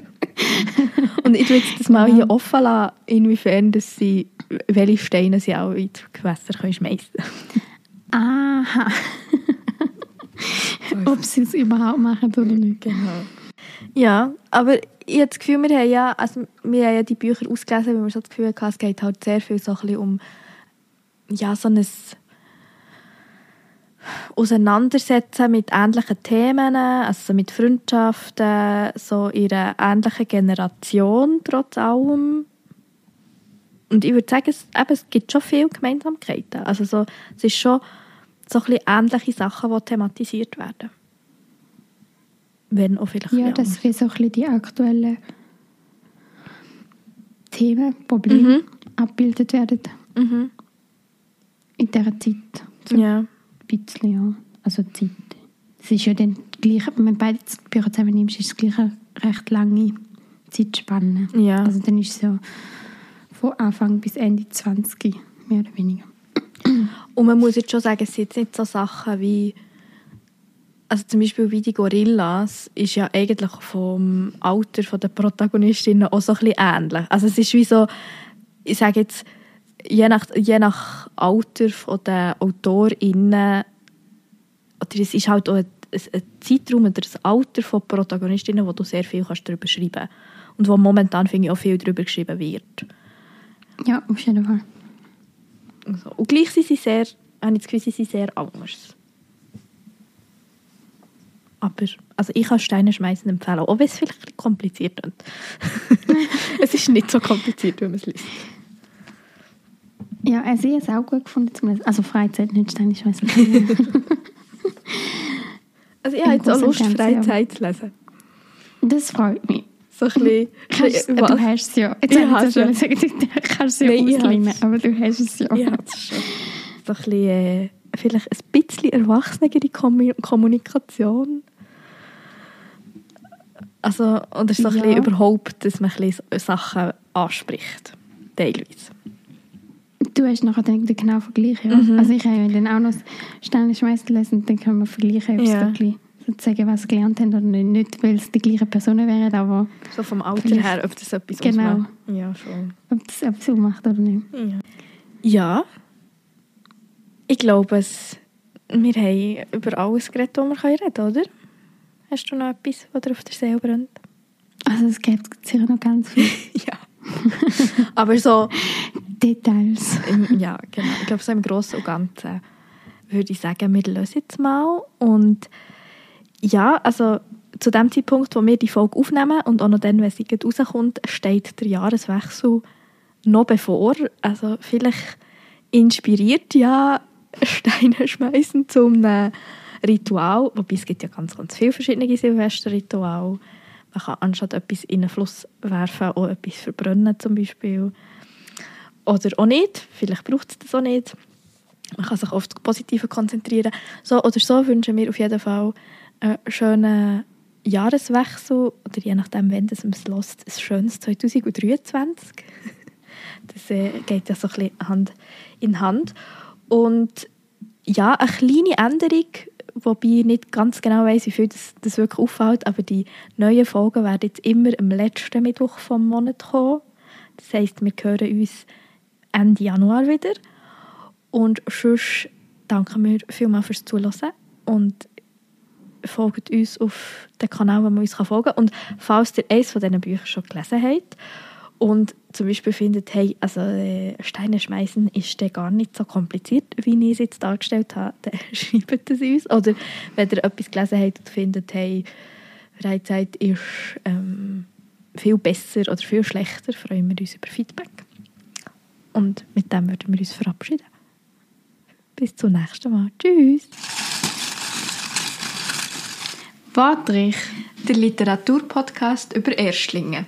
Und ich jetzt das mal hier offen lassen, inwiefern dass sie, welche Steine sie auch in die Gewässer können schmeißen Aha. Ob sie es überhaupt machen oder nicht. Genau. Ja, aber ich habe das Gefühl, wir haben ja, also wir haben ja die Bücher ausgelesen, weil wir so das Gefühl hatten, es geht halt sehr viel so ein bisschen um ja, so ein Auseinandersetzen mit ähnlichen Themen, also mit Freundschaften, so in einer ähnlichen Generation trotz allem. Und ich würde sagen, es, eben, es gibt schon viele Gemeinsamkeiten. Also so, es ist schon so ein bisschen ähnliche Sachen, die thematisiert werden. Wenn auch vielleicht Ja, dass wie so ein bisschen die aktuellen Themen, Probleme Mhm. abgebildet werden. Mhm. in dieser Zeit. So Ja. Bisschen, ja. Also die Zeit. Es ist ja dann gleich, wenn man beide Bücher zusammennimmst, ist es gleich eine recht lange Zeitspanne. Ja. Also dann ist es ja von Anfang bis Ende 20, mehr oder weniger. Und man muss jetzt schon sagen, es sind jetzt nicht so Sachen wie also zum Beispiel wie die Gorillas ist ja eigentlich vom Alter der Protagonistinnen auch so ein bisschen ähnlich. Also es ist wie so, ich sage jetzt, je nach, je nach Alter der AutorInnen, oder es ist halt auch ein, ein Zeitraum oder ein Alter von Protagonistinnen, wo du sehr viel kannst darüber schreiben kannst. Und wo momentan, finde ich, auch viel darüber geschrieben wird. Ja, auf jeden Fall. Also, und gleich sind sie sehr, habe ich das Gefühl, sie sind sehr anders. Aber also ich kann Steine schmeißen empfehlen, auch wenn es vielleicht kompliziert ist. es ist nicht so kompliziert, wenn man es liest. Ja, also ich habe es auch gut gefunden zum Lesen. Also Freizeit, nicht Stein, ich weiß nicht. Also ich habe jetzt auch und Lust. Freizeit zu lesen. Das freut mich. So ein bisschen... Kannst, du hast es ja. Jetzt Ich habe es ich sagen, du kannst es ja Nein, ausleihen, es. aber du hast es ja. Ich habe es schon. So ein bisschen, äh, vielleicht ein bisschen erwachsenere Kommu- Kommunikation. Also, oder so ein Ja. bisschen überhaupt, dass man ein bisschen Sachen anspricht. Teilweise. Du hast nachher den, den genauen Vergleich, ja. Mhm. Also ich habe ja dann auch noch Steine schmeißen lesen und dann können wir vergleichen, ob Ja. wirklich sozusagen was gelernt haben oder nicht. Nicht, weil es die gleichen Personen wären, aber So vom Alter her, ob das etwas Genau. ausmacht. Ja, schon. ob es etwas macht oder nicht. Ja. ja. Ich glaube, es, wir haben über alles geredet, was wir reden können, oder? Hast du noch etwas, was dir auf der Seele brennt? Also es gibt sicher noch ganz viele ja. Aber so, Details. ja, genau. Ich glaube, so im Großen und Ganzen würde ich sagen, wir lösen jetzt mal. Und ja, also zu dem Zeitpunkt, wo wir die Folge aufnehmen und auch noch dann, wenn sie rauskommt, steht der Jahreswechsel noch bevor. Also vielleicht inspiriert ja Steine schmeißen zum Ritual, wobei es gibt ja ganz, ganz viele verschiedene Silvesterrituale. Man kann anstatt etwas in einen Fluss werfen, auch etwas verbrennen zum Beispiel. Oder auch nicht, vielleicht braucht es das auch nicht. Man kann sich auf das Positive konzentrieren. So oder so wünschen wir auf jeden Fall einen schönen Jahreswechsel oder je nachdem, wenn es hört, ein schönes 2023. Das äh, geht ja so ein bisschen Hand in Hand. Und ja, eine kleine Änderung, wobei ich nicht ganz genau weiß, wie viel das, das wirklich auffällt, aber die neuen Folgen werden jetzt immer am letzten Mittwoch vom Monat kommen. Das heisst, wir hören uns Ende Januar wieder. Und sonst danken wir vielmals fürs Zuhören und folgt uns auf den Kanal, wo man uns folgen kann. Und falls ihr eines von diesen Büchern schon gelesen habt und zum Beispiel findet, hey, also äh, Steine schmeißen ist dann gar nicht so kompliziert, wie ich es jetzt dargestellt habe, dann schreibt es uns. Oder wenn ihr etwas gelesen habt und findet, hey, Freizeit ist ähm, viel besser oder viel schlechter, freuen wir uns über Feedback. Und mit dem würden wir uns verabschieden. Bis zum nächsten Mal. Tschüss. Wadrich. Der Literaturpodcast über Erstlinge.